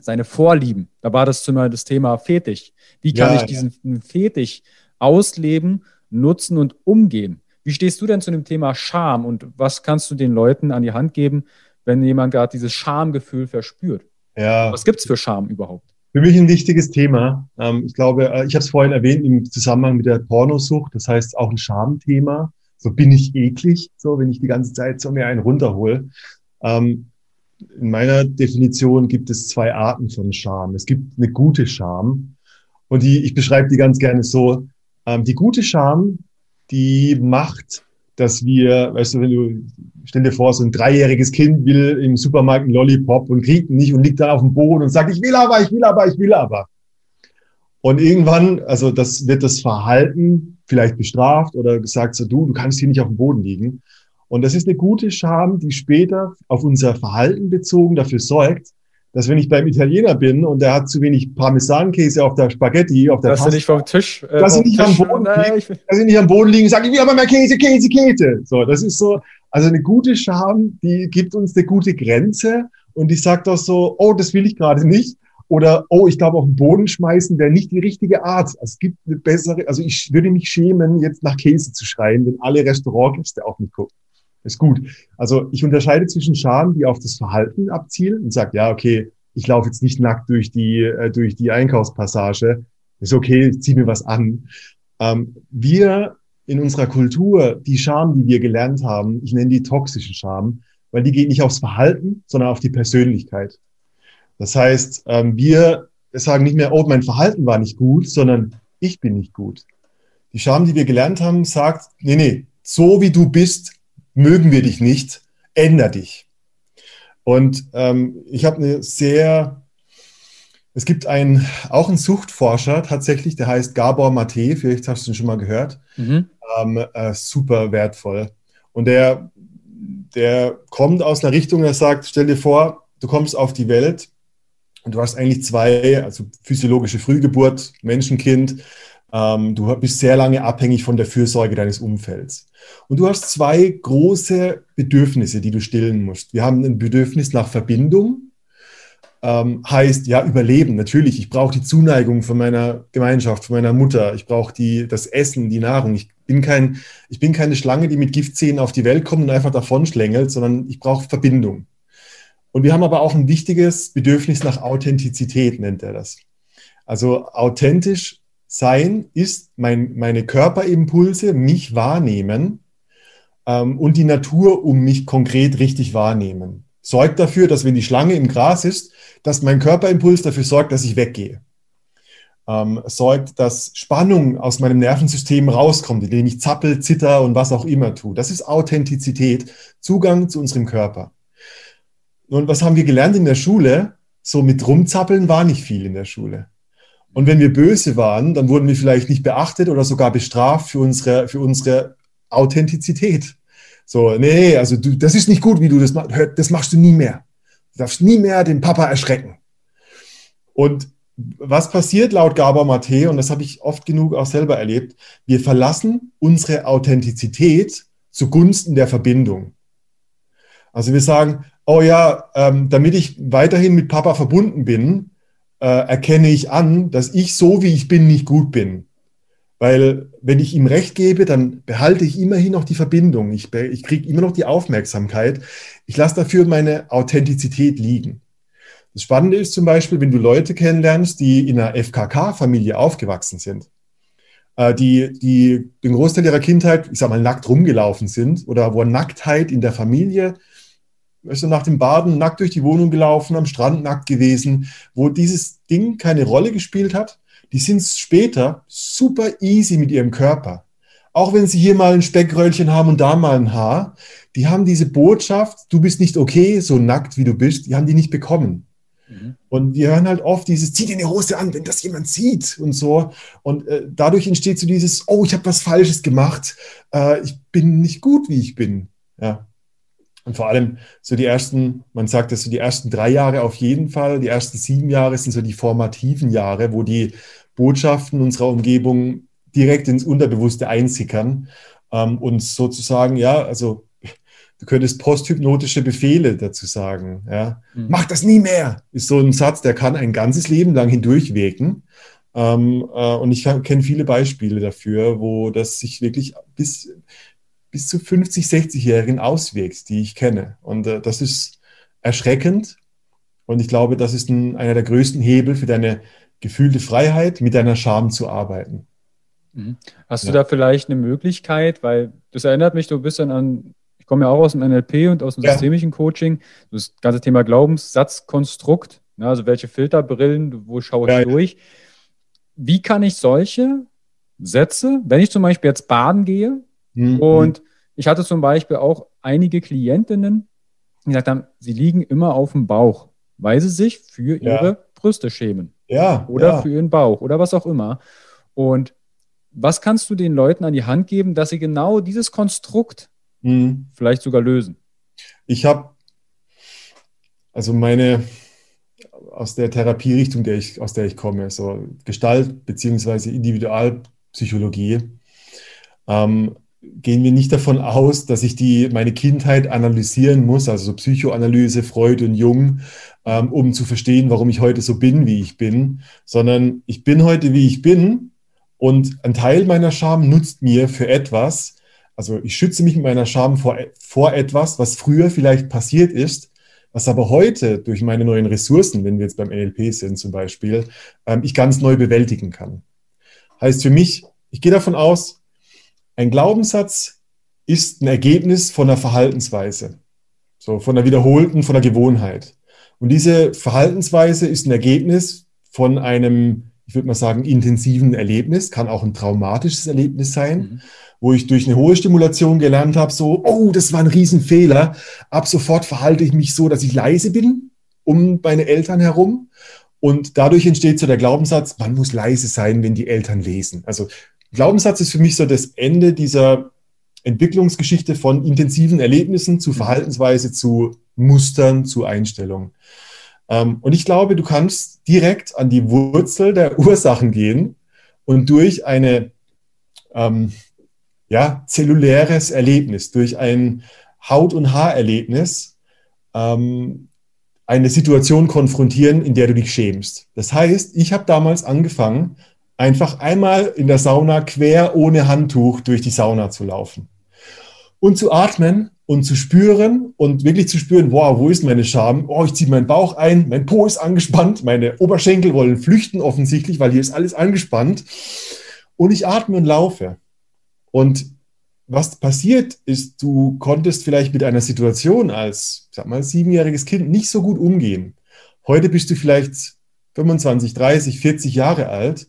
seine Vorlieben. Da war das zum Beispiel das Thema Fetisch. Wie kann ja, ich diesen ja. Fetisch ausleben, nutzen und umgehen. Wie stehst du denn zu dem Thema Scham und was kannst du den Leuten an die Hand geben, wenn jemand gerade dieses Schamgefühl verspürt? Ja. Was gibt es für Scham überhaupt? Für mich ein wichtiges Thema. Ähm, ich glaube, äh, ich habe es vorhin erwähnt im Zusammenhang mit der Pornosucht. Das heißt auch ein Schamthema. So bin ich eklig, so wenn ich die ganze Zeit so mir einen runterhole. Ähm, in meiner Definition gibt es zwei Arten von Scham. Es gibt eine gute Scham und die, ich beschreibe die ganz gerne so. Ähm, die gute Scham, die macht, dass wir, weißt du, wenn du, stell dir vor, so ein dreijähriges Kind will im Supermarkt einen Lollipop und kriegt ihn nicht und liegt da auf dem Boden und sagt, ich will aber, ich will aber, ich will aber. Und irgendwann, also das wird das Verhalten vielleicht bestraft oder gesagt, so du, du kannst hier nicht auf dem Boden liegen. Und das ist eine gute Scham, die später auf unser Verhalten bezogen dafür sorgt, dass wenn ich beim Italiener bin und der hat zu wenig Parmesankäse auf der Spaghetti, auf der dass Pasta, nicht vom Tisch, äh, dass, sie nicht Tisch, am Boden nein, liegen, dass sie nicht am Boden liegen, sage ich will aber mehr Käse, Käse, Käse. So, das ist so, also eine gute Scham, die gibt uns eine gute Grenze und die sagt auch so, oh, das will ich gerade nicht. Oder, oh, ich glaube, auf den Boden schmeißen wäre nicht die richtige Art. Es gibt eine bessere, also ich würde mich schämen, jetzt nach Käse zu schreien, wenn alle Restaurantgäste auf mich gucken ist gut. Also ich unterscheide zwischen Scham, die auf das Verhalten abzielen und sagt, ja, okay, ich laufe jetzt nicht nackt durch die, äh, durch die Einkaufspassage. Ist okay, ich ziehe mir was an. Ähm, wir in unserer Kultur, die Scham, die wir gelernt haben, ich nenne die toxische Scham, weil die geht nicht aufs Verhalten, sondern auf die Persönlichkeit. Das heißt, ähm, wir sagen nicht mehr, oh, mein Verhalten war nicht gut, sondern ich bin nicht gut. Die Scham, die wir gelernt haben, sagt, nee, nee, so wie du bist, mögen wir dich nicht, änder dich. Und ähm, ich habe eine sehr, es gibt einen, auch einen Suchtforscher tatsächlich, der heißt Gabor Mate, vielleicht hast du ihn schon mal gehört, mhm. ähm, äh, super wertvoll. Und der, der kommt aus einer Richtung, der sagt, stell dir vor, du kommst auf die Welt und du hast eigentlich zwei, also physiologische Frühgeburt, Menschenkind, ähm, du bist sehr lange abhängig von der Fürsorge deines Umfelds. Und du hast zwei große Bedürfnisse, die du stillen musst. Wir haben ein Bedürfnis nach Verbindung, ähm, heißt ja Überleben. Natürlich, ich brauche die Zuneigung von meiner Gemeinschaft, von meiner Mutter. Ich brauche das Essen, die Nahrung. Ich bin kein, ich bin keine Schlange, die mit Giftzähnen auf die Welt kommt und einfach davon schlängelt, sondern ich brauche Verbindung. Und wir haben aber auch ein wichtiges Bedürfnis nach Authentizität, nennt er das. Also authentisch sein ist mein, meine Körperimpulse, mich wahrnehmen ähm, und die Natur um mich konkret richtig wahrnehmen. Sorgt dafür, dass wenn die Schlange im Gras ist, dass mein Körperimpuls dafür sorgt, dass ich weggehe. Ähm, sorgt, dass Spannung aus meinem Nervensystem rauskommt, indem ich zappel, zitter und was auch immer tue. Das ist Authentizität, Zugang zu unserem Körper. Und was haben wir gelernt in der Schule? So mit rumzappeln war nicht viel in der Schule. Und wenn wir böse waren, dann wurden wir vielleicht nicht beachtet oder sogar bestraft für unsere, für unsere Authentizität. So, nee, also du, das ist nicht gut, wie du das machst. Das machst du nie mehr. Du darfst nie mehr den Papa erschrecken. Und was passiert laut Gabor Mate, und das habe ich oft genug auch selber erlebt, wir verlassen unsere Authentizität zugunsten der Verbindung. Also wir sagen, oh ja, ähm, damit ich weiterhin mit Papa verbunden bin, äh, erkenne ich an, dass ich so, wie ich bin, nicht gut bin. Weil wenn ich ihm recht gebe, dann behalte ich immerhin noch die Verbindung. Ich, ich kriege immer noch die Aufmerksamkeit. Ich lasse dafür meine Authentizität liegen. Das Spannende ist zum Beispiel, wenn du Leute kennenlernst, die in einer FKK-Familie aufgewachsen sind, äh, die, die den Großteil ihrer Kindheit, ich sag mal, nackt rumgelaufen sind oder wo Nacktheit in der Familie ist nach dem Baden nackt durch die Wohnung gelaufen, am Strand nackt gewesen, wo dieses Ding keine Rolle gespielt hat. Die sind später super easy mit ihrem Körper. Auch wenn sie hier mal ein Speckröllchen haben und da mal ein Haar, die haben diese Botschaft, du bist nicht okay, so nackt wie du bist, die haben die nicht bekommen. Mhm. Und wir hören halt oft dieses, zieh dir eine Hose an, wenn das jemand sieht und so. Und äh, dadurch entsteht so dieses, oh, ich habe was Falsches gemacht, äh, ich bin nicht gut, wie ich bin. Ja. Und vor allem so die ersten, man sagt das so die ersten drei Jahre auf jeden Fall, die ersten sieben Jahre sind so die formativen Jahre, wo die Botschaften unserer Umgebung direkt ins Unterbewusste einsickern ähm, und sozusagen, ja, also du könntest posthypnotische Befehle dazu sagen. Ja. Mhm. Mach das nie mehr, ist so ein Satz, der kann ein ganzes Leben lang hindurchwirken. Ähm, äh, und ich kenne viele Beispiele dafür, wo das sich wirklich bis, bis zu 50, 60-Jährigen auswirkt, die ich kenne. Und äh, das ist erschreckend. Und ich glaube, das ist ein, einer der größten Hebel für deine gefühlte Freiheit, mit deiner Scham zu arbeiten. Mhm. Hast ja. du da vielleicht eine Möglichkeit, weil das erinnert mich so ein bisschen an, ich komme ja auch aus dem NLP und aus dem ja. systemischen Coaching, das ganze Thema Glaubenssatzkonstrukt, ne, also welche Filterbrillen, wo schaue ich ja, durch. Wie kann ich solche Sätze, wenn ich zum Beispiel jetzt baden gehe mhm. und ich hatte zum Beispiel auch einige Klientinnen, die gesagt haben, sie liegen immer auf dem Bauch, weil sie sich für ihre Brüste schämen. Ja. Oder für ihren Bauch oder was auch immer. Und was kannst du den Leuten an die Hand geben, dass sie genau dieses Konstrukt mhm. vielleicht sogar lösen? Ich habe, also meine, aus der Therapierichtung, der ich, aus der ich komme, so Gestalt- bzw. Individualpsychologie, ähm, gehen wir nicht davon aus, dass ich die, meine Kindheit analysieren muss, also so Psychoanalyse, Freud und Jung, ähm, um zu verstehen, warum ich heute so bin, wie ich bin, sondern ich bin heute, wie ich bin und ein Teil meiner Scham nutzt mir für etwas, also ich schütze mich mit meiner Scham vor, vor etwas, was früher vielleicht passiert ist, was aber heute durch meine neuen Ressourcen, wenn wir jetzt beim NLP sind zum Beispiel, ähm, ich ganz neu bewältigen kann. Heißt für mich, ich gehe davon aus, ein Glaubenssatz ist ein Ergebnis von einer Verhaltensweise, so von einer wiederholten, von einer Gewohnheit. Und diese Verhaltensweise ist ein Ergebnis von einem ich würde mal sagen, intensiven Erlebnis, kann auch ein traumatisches Erlebnis sein, mhm. wo ich durch eine hohe Stimulation gelernt habe, so, oh, das war ein Riesenfehler. Ab sofort verhalte ich mich so, dass ich leise bin um meine Eltern herum. Und dadurch entsteht so der Glaubenssatz, man muss leise sein, wenn die Eltern lesen. Also Glaubenssatz ist für mich so das Ende dieser Entwicklungsgeschichte von intensiven Erlebnissen zu mhm. Verhaltensweise, zu Mustern, zu Einstellungen. Ähm, und ich glaube, du kannst direkt an die Wurzel der Ursachen gehen und durch eine ähm, ja, zelluläres Erlebnis, durch ein Haut- und Haarerlebnis ähm, eine Situation konfrontieren, in der du dich schämst. Das heißt, ich habe damals angefangen, einfach einmal in der Sauna quer ohne Handtuch durch die Sauna zu laufen und zu atmen und zu spüren und wirklich zu spüren, wow, wo ist meine Scham? Oh, ich ziehe meinen Bauch ein, mein Po ist angespannt, meine Oberschenkel wollen flüchten offensichtlich, weil hier ist alles angespannt. Und ich atme und laufe. Und was passiert ist, du konntest vielleicht mit einer Situation als, sag mal, siebenjähriges Kind nicht so gut umgehen. Heute bist du vielleicht 25, 30, 40 Jahre alt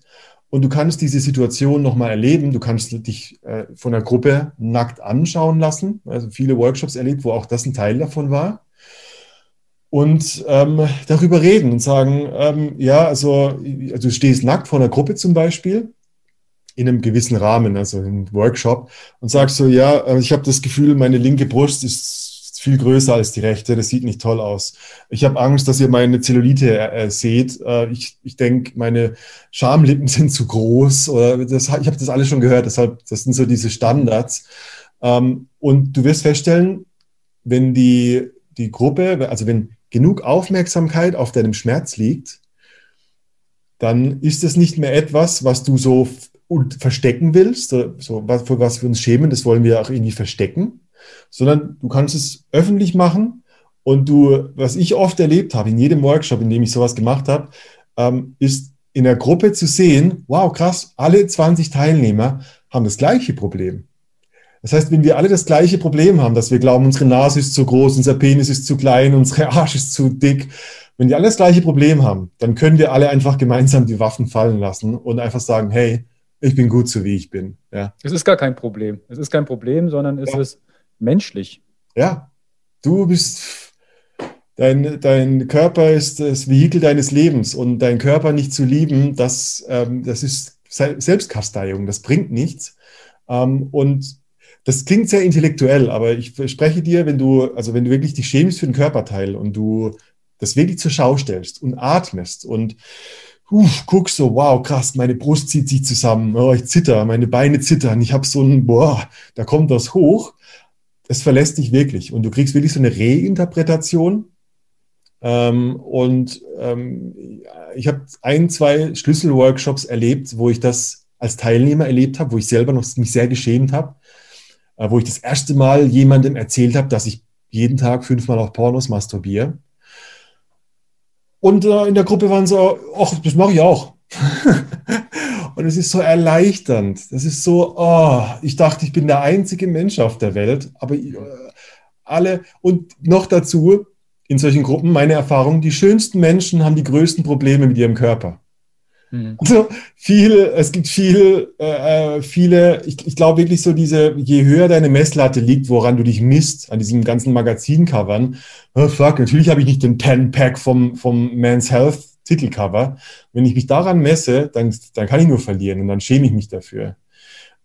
und du kannst diese Situation nochmal erleben. Du kannst dich äh, von der Gruppe nackt anschauen lassen. Also viele Workshops erlebt, wo auch das ein Teil davon war. Und ähm, darüber reden und sagen, ähm, ja, also, also du stehst nackt vor einer Gruppe zum Beispiel in einem gewissen Rahmen, also im Workshop, und sagst so, ja, äh, ich habe das Gefühl, meine linke Brust ist viel größer als die rechte. Das sieht nicht toll aus. Ich habe Angst, dass ihr meine Zellulite äh, seht. Äh, ich ich denke, meine Schamlippen sind zu groß. Oder das, ich habe das alles schon gehört. Deshalb, das sind so diese Standards. Ähm, und du wirst feststellen, wenn die, die Gruppe, also wenn genug Aufmerksamkeit auf deinem Schmerz liegt, dann ist es nicht mehr etwas, was du so verstecken willst, so, was, für was wir uns schämen, das wollen wir auch irgendwie verstecken, sondern du kannst es öffentlich machen und du, was ich oft erlebt habe, in jedem Workshop, in dem ich sowas gemacht habe, ähm, ist in der Gruppe zu sehen, wow, krass, alle 20 Teilnehmer haben das gleiche Problem. Das heißt, wenn wir alle das gleiche Problem haben, dass wir glauben, unsere Nase ist zu groß, unser Penis ist zu klein, unsere Arsch ist zu dick, wenn die alle das gleiche Problem haben, dann können wir alle einfach gemeinsam die Waffen fallen lassen und einfach sagen, hey, ich bin gut so, wie ich bin. Ja. Es ist gar kein Problem. Es ist kein Problem, sondern es ja. ist menschlich. Ja, du bist, dein, dein Körper ist das Vehikel deines Lebens und dein Körper nicht zu lieben, das, ähm, das ist Selbstkasteiung, das bringt nichts. Ähm, und das klingt sehr intellektuell, aber ich verspreche dir, wenn du, also wenn du wirklich dich schämst für den Körperteil und du das wirklich zur Schau stellst und atmest und Uf, guck so, wow, krass, meine Brust zieht sich zusammen, oh, ich zitter, meine Beine zittern, ich habe so ein, boah, da kommt das hoch es verlässt dich wirklich und du kriegst wirklich so eine Reinterpretation. Ähm, und ähm, ich habe ein, zwei Schlüsselworkshops erlebt, wo ich das als Teilnehmer erlebt habe, wo ich selber noch mich sehr geschämt habe, äh, wo ich das erste Mal jemandem erzählt habe, dass ich jeden Tag fünfmal auf Pornos masturbiere. Und äh, in der Gruppe waren so, ach, das mache ich auch. und es ist so erleichternd. Das ist so, oh, ich dachte, ich bin der einzige Mensch auf der Welt, aber äh, alle und noch dazu in solchen Gruppen meine Erfahrung, die schönsten Menschen haben die größten Probleme mit ihrem Körper. Mhm. Also viel, es gibt viel, äh, äh, viele, ich, ich glaube wirklich so diese, je höher deine Messlatte liegt, woran du dich misst, an diesen ganzen Magazincovern, oh fuck, natürlich habe ich nicht den 10-Pack vom, vom Man's Health Titelcover. Wenn ich mich daran messe, dann, dann kann ich nur verlieren und dann schäme ich mich dafür.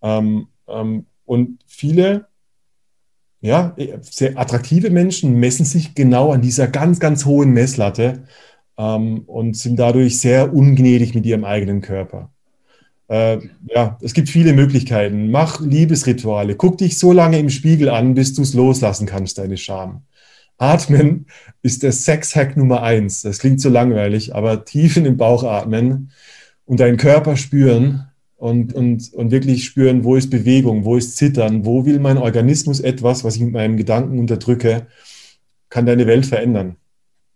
Ähm, ähm, und viele, ja, sehr attraktive Menschen messen sich genau an dieser ganz, ganz hohen Messlatte ähm, und sind dadurch sehr ungnädig mit ihrem eigenen Körper. Äh, ja, es gibt viele Möglichkeiten. Mach Liebesrituale. Guck dich so lange im Spiegel an, bis du es loslassen kannst, deine Scham. Atmen ist der Sex-Hack Nummer eins. Das klingt so langweilig, aber tief in den Bauch atmen und deinen Körper spüren und, und, und wirklich spüren, wo ist Bewegung, wo ist Zittern, wo will mein Organismus etwas, was ich mit meinem Gedanken unterdrücke, kann deine Welt verändern.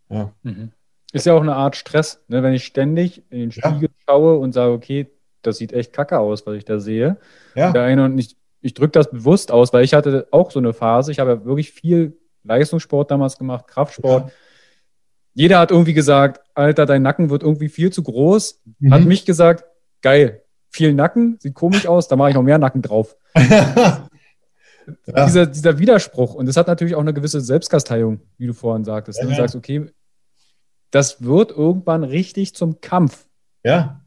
Ja. Mhm. Ist ja auch eine Art Stress, ne? wenn ich ständig in den Spiegel ja. schaue und sage, okay, das sieht echt kacke aus, was ich da sehe. Ja. Der eine und ich, ich drücke das bewusst aus, weil ich hatte auch so eine Phase. Ich habe ja wirklich viel Leistungssport damals gemacht, Kraftsport. Ja. Jeder hat irgendwie gesagt, Alter, dein Nacken wird irgendwie viel zu groß. Mhm. Hat mich gesagt, geil, viel Nacken, sieht komisch aus, da mache ich noch mehr Nacken drauf. ja. dieser, dieser Widerspruch. Und das hat natürlich auch eine gewisse Selbstkasteiung, wie du vorhin sagtest. Ja, du sagst, okay, das wird irgendwann richtig zum Kampf. Ja.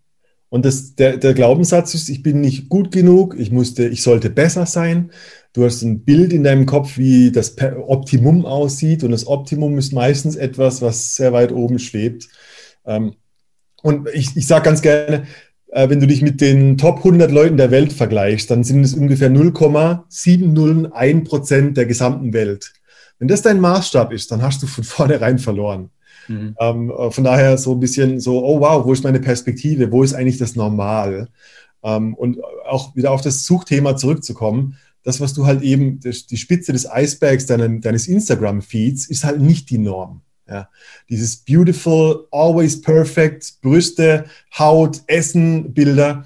Und das, der, der Glaubenssatz ist, ich bin nicht gut genug, ich musste, ich sollte besser sein. Du hast ein Bild in deinem Kopf, wie das Optimum aussieht. Und das Optimum ist meistens etwas, was sehr weit oben schwebt. Ähm, und ich, ich sage ganz gerne, äh, wenn du dich mit den Top 100 Leuten der Welt vergleichst, dann sind es ungefähr 0,701 Prozent der gesamten Welt. Wenn das dein Maßstab ist, dann hast du von vornherein verloren. Mhm. Ähm, äh, von daher so ein bisschen so, oh wow, wo ist meine Perspektive? Wo ist eigentlich das Normal? Ähm, und auch wieder auf das Suchthema zurückzukommen, das, was du halt eben, die Spitze des Eisbergs deinen, deines Instagram-Feeds, ist halt nicht die Norm. Ja, dieses beautiful, always perfect, Brüste, Haut, Essen, Bilder.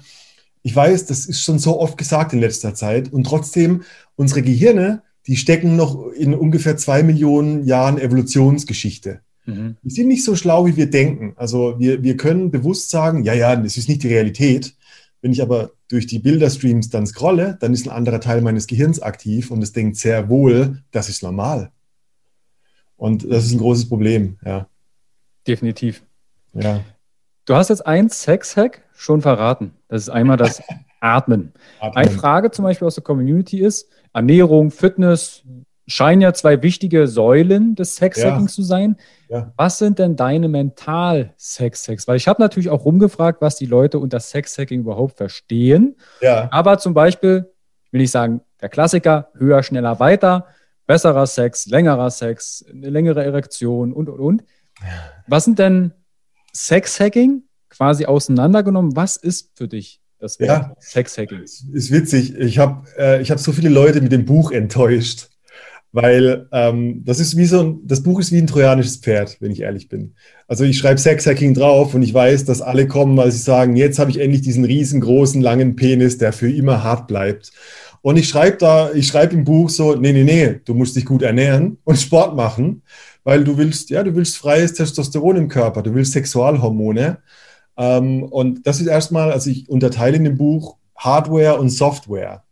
Ich weiß, das ist schon so oft gesagt in letzter Zeit und trotzdem unsere Gehirne, die stecken noch in ungefähr zwei Millionen Jahren Evolutionsgeschichte. Mhm. Wir sind nicht so schlau, wie wir denken. Also wir, wir können bewusst sagen, ja, ja, das ist nicht die Realität. Wenn ich aber durch die Bilderstreams dann scrolle, dann ist ein anderer Teil meines Gehirns aktiv und es denkt sehr wohl, das ist normal. Und das ist ein großes Problem, ja. Definitiv. Ja. Du hast jetzt ein Sex-Hack schon verraten. Das ist einmal das Atmen. Atmen. Eine Frage zum Beispiel aus der Community ist: Ernährung, Fitness, scheinen ja zwei wichtige Säulen des Sexhackings ja. zu sein. Ja. Was sind denn deine Mental-Sex-Hacks? Weil ich habe natürlich auch rumgefragt, was die Leute unter Sex-Hacking überhaupt verstehen. Ja. Aber zum Beispiel, will ich sagen, der Klassiker, höher, schneller, weiter, besserer Sex, längerer Sex, eine längere Erektion und, und, und. Was sind denn Sex-Hacking quasi auseinandergenommen? Was ist für dich das ja. Sex-Hacking? Ist witzig. Ich habe äh, hab so viele Leute mit dem Buch enttäuscht weil ähm, das ist wie so ein, das Buch ist wie ein trojanisches Pferd, wenn ich ehrlich bin. Also ich schreibe Sexhacking drauf und ich weiß, dass alle kommen, weil sie sagen, jetzt habe ich endlich diesen riesengroßen, langen Penis, der für immer hart bleibt. Und ich schreibe da, ich schreibe im Buch so, nee, nee, nee, du musst dich gut ernähren und Sport machen, weil du willst, ja, du willst freies Testosteron im Körper, du willst Sexualhormone. Ähm, und das ist erstmal, also ich unterteile in dem Buch Hardware und Software.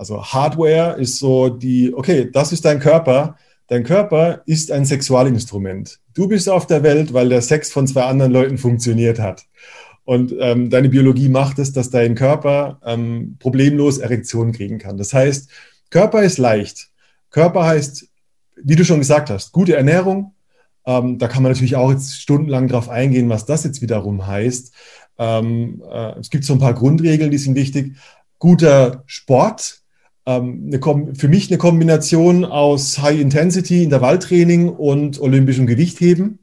Also Hardware ist so die, okay, das ist dein Körper. Dein Körper ist ein Sexualinstrument. Du bist auf der Welt, weil der Sex von zwei anderen Leuten funktioniert hat. Und ähm, deine Biologie macht es, dass dein Körper ähm, problemlos Erektionen kriegen kann. Das heißt, Körper ist leicht. Körper heißt, wie du schon gesagt hast, gute Ernährung. Ähm, da kann man natürlich auch jetzt stundenlang drauf eingehen, was das jetzt wiederum heißt. Ähm, äh, es gibt so ein paar Grundregeln, die sind wichtig. Guter Sport, eine, für mich eine Kombination aus High Intensity, Intervalltraining und olympischem Gewichtheben.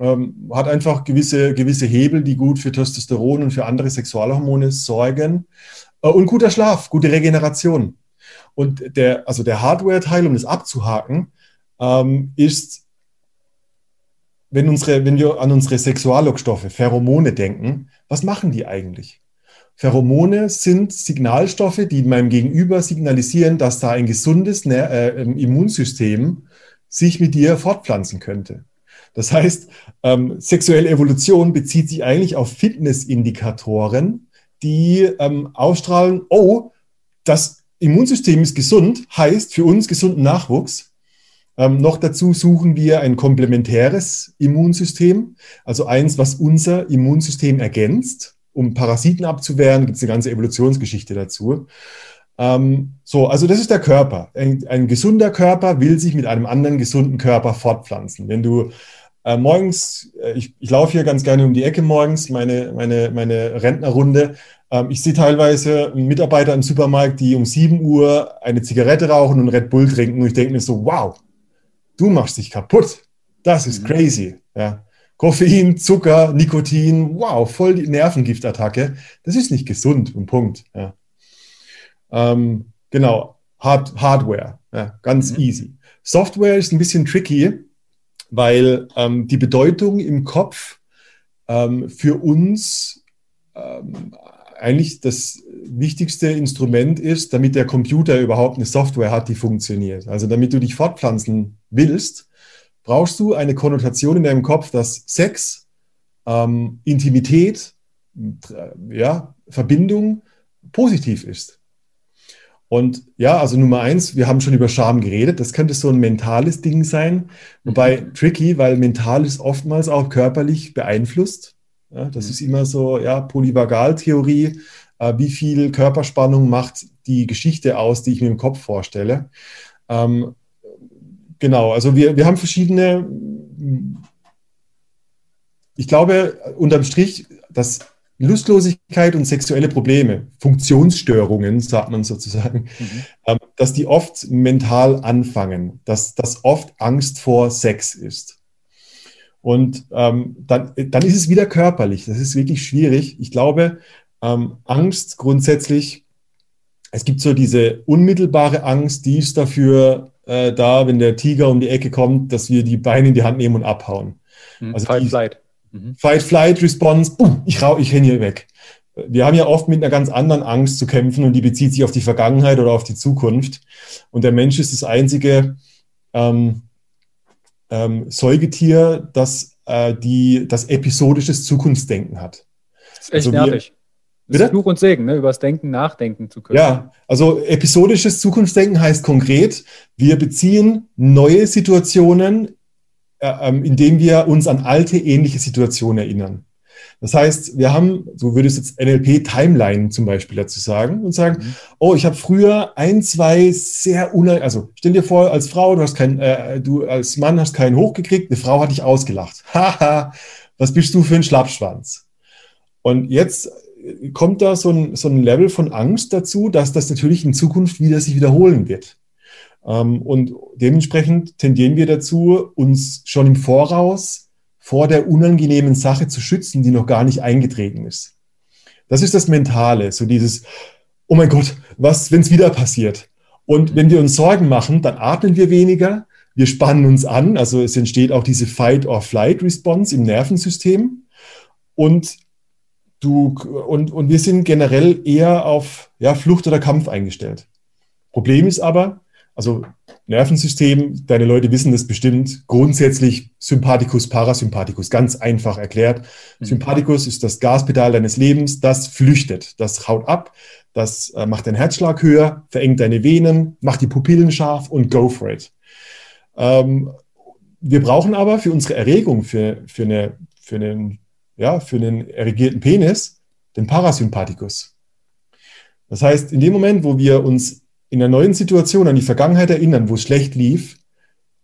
ähm, hat einfach gewisse, gewisse Hebel, die gut für Testosteron und für andere Sexualhormone sorgen. Äh, und guter Schlaf, gute Regeneration. Und der, also der Hardware-Teil, um das abzuhaken, ähm, ist, wenn, unsere, wenn wir an unsere Sexuallockstoffe, Pheromone denken, was machen die eigentlich? Pheromone sind Signalstoffe, die meinem Gegenüber signalisieren, dass da ein gesundes äh, Immunsystem sich mit dir fortpflanzen könnte. Das heißt, ähm, sexuelle Evolution bezieht sich eigentlich auf Fitnessindikatoren, die ähm, ausstrahlen, oh, das Immunsystem ist gesund, heißt für uns gesunden Nachwuchs. Ähm, noch dazu suchen wir ein komplementäres Immunsystem, also eins, was unser Immunsystem ergänzt, um Parasiten abzuwehren. Gibt es eine ganze Evolutionsgeschichte dazu. Ähm, so, also das ist der Körper. Ein, ein, gesunder Körper will sich mit einem anderen gesunden Körper fortpflanzen. Wenn du äh, morgens, äh, ich, ich laufe hier ganz gerne um die Ecke morgens, meine, meine, meine Rentnerrunde. Ähm, ich sehe teilweise Mitarbeiter im Supermarkt, die um 7 Uhr eine Zigarette rauchen und Red Bull trinken. Und ich denke mir so, wow, du machst dich kaputt. Das ist mhm. crazy. Ja. Koffein, Zucker, Nikotin, wow, voll die Nervengiftattacke. Das ist nicht gesund, ein Punkt. Ja. Ähm, genau, Hard Hardware, ja, ganz mhm. easy. Software ist ein bisschen tricky, weil ähm, die Bedeutung im Kopf ähm, für uns ähm, eigentlich das wichtigste Instrument ist, damit der Computer überhaupt eine Software hat, die funktioniert. Also damit du dich fortpflanzen willst, brauchst du eine Konnotation in deinem Kopf, dass Sex, ähm, Intimität, ja, Verbindung positiv ist. Und ja, also Nummer eins, wir haben schon über Scham geredet. Das könnte so ein mentales Ding sein. Wobei mhm. tricky, weil mental ist oftmals auch körperlich beeinflusst. Ja, das mhm. ist immer so, ja, Polyvagaltheorie. Äh, wie viel Körperspannung macht die Geschichte aus, die ich mir im Kopf vorstelle? Ähm, genau, also wir, wir haben verschiedene, ich glaube, unterm Strich, dass Lustlosigkeit und sexuelle Probleme, Funktionsstörungen, sagt man sozusagen, mhm. ähm, dass die oft mental anfangen, dass das oft Angst vor Sex ist. Und ähm, dann, dann ist es wieder körperlich. Das ist wirklich schwierig. Ich glaube, ähm, Angst grundsätzlich, es gibt so diese unmittelbare Angst, die ist dafür äh, da, wenn der Tiger um die Ecke kommt, dass wir die Beine in die Hand nehmen und abhauen. Mhm. Also Fight, die, Flight. Mhm. Fight, Flight, Response, boom, ich, rau, ich renne hier weg. Wir haben ja oft mit einer ganz anderen Angst zu kämpfen und die bezieht sich auf die Vergangenheit oder auf die Zukunft. Und der Mensch ist das einzige ähm, ähm, Säugetier, das, äh, die, das episodisches Zukunftsdenken hat. Das ist echt also nervig. Das ist Fluch und Segen, ne? über das Denken nachdenken zu können. Ja, also episodisches Zukunftsdenken heißt konkret, wir beziehen neue Situationen äh, ähm, indem wir uns an alte ähnliche Situationen erinnern. Das heißt, wir haben, so würde es jetzt NLP-Timeline zum Beispiel dazu sagen und sagen, mhm. oh, ich habe früher ein, zwei sehr unangenehm, also stell dir vor, als Frau, du hast kein, äh, du als Mann hast keinen hochgekriegt, eine Frau hat dich ausgelacht. Haha, was bist du für ein Schlappschwanz? Und jetzt kommt da so ein, so ein Level von Angst dazu, dass das natürlich in Zukunft wieder sich wiederholen wird. Ähm, und dementsprechend tendieren wir dazu, uns schon im Voraus vor der unangenehmen Sache zu schützen, die noch gar nicht eingetreten ist. Das ist das Mentale, so dieses, oh mein Gott, was, wenn es wieder passiert? Und wenn wir uns Sorgen machen, dann atmen wir weniger, wir spannen uns an, also es entsteht auch diese Fight-or-Flight-Response im Nervensystem. Und du, und, und wir sind generell eher auf ja, Flucht oder Kampf eingestellt. Problem ist aber, also Nervensystem, deine Leute wissen das bestimmt, grundsätzlich Sympathikus, Parasympathikus, ganz einfach erklärt. Mhm. Sympathikus ist das Gaspedal deines Lebens, das flüchtet, das haut ab, das äh, macht deinen Herzschlag höher, verengt deine Venen, macht die Pupillen scharf und go for it. Ähm, wir brauchen aber für unsere Erregung, für, für, eine, für, einen, ja, für einen erregierten Penis, den Parasympathikus. Das heißt, in dem Moment, wo wir uns in einer neuen Situation an die Vergangenheit erinnern, wo es schlecht lief,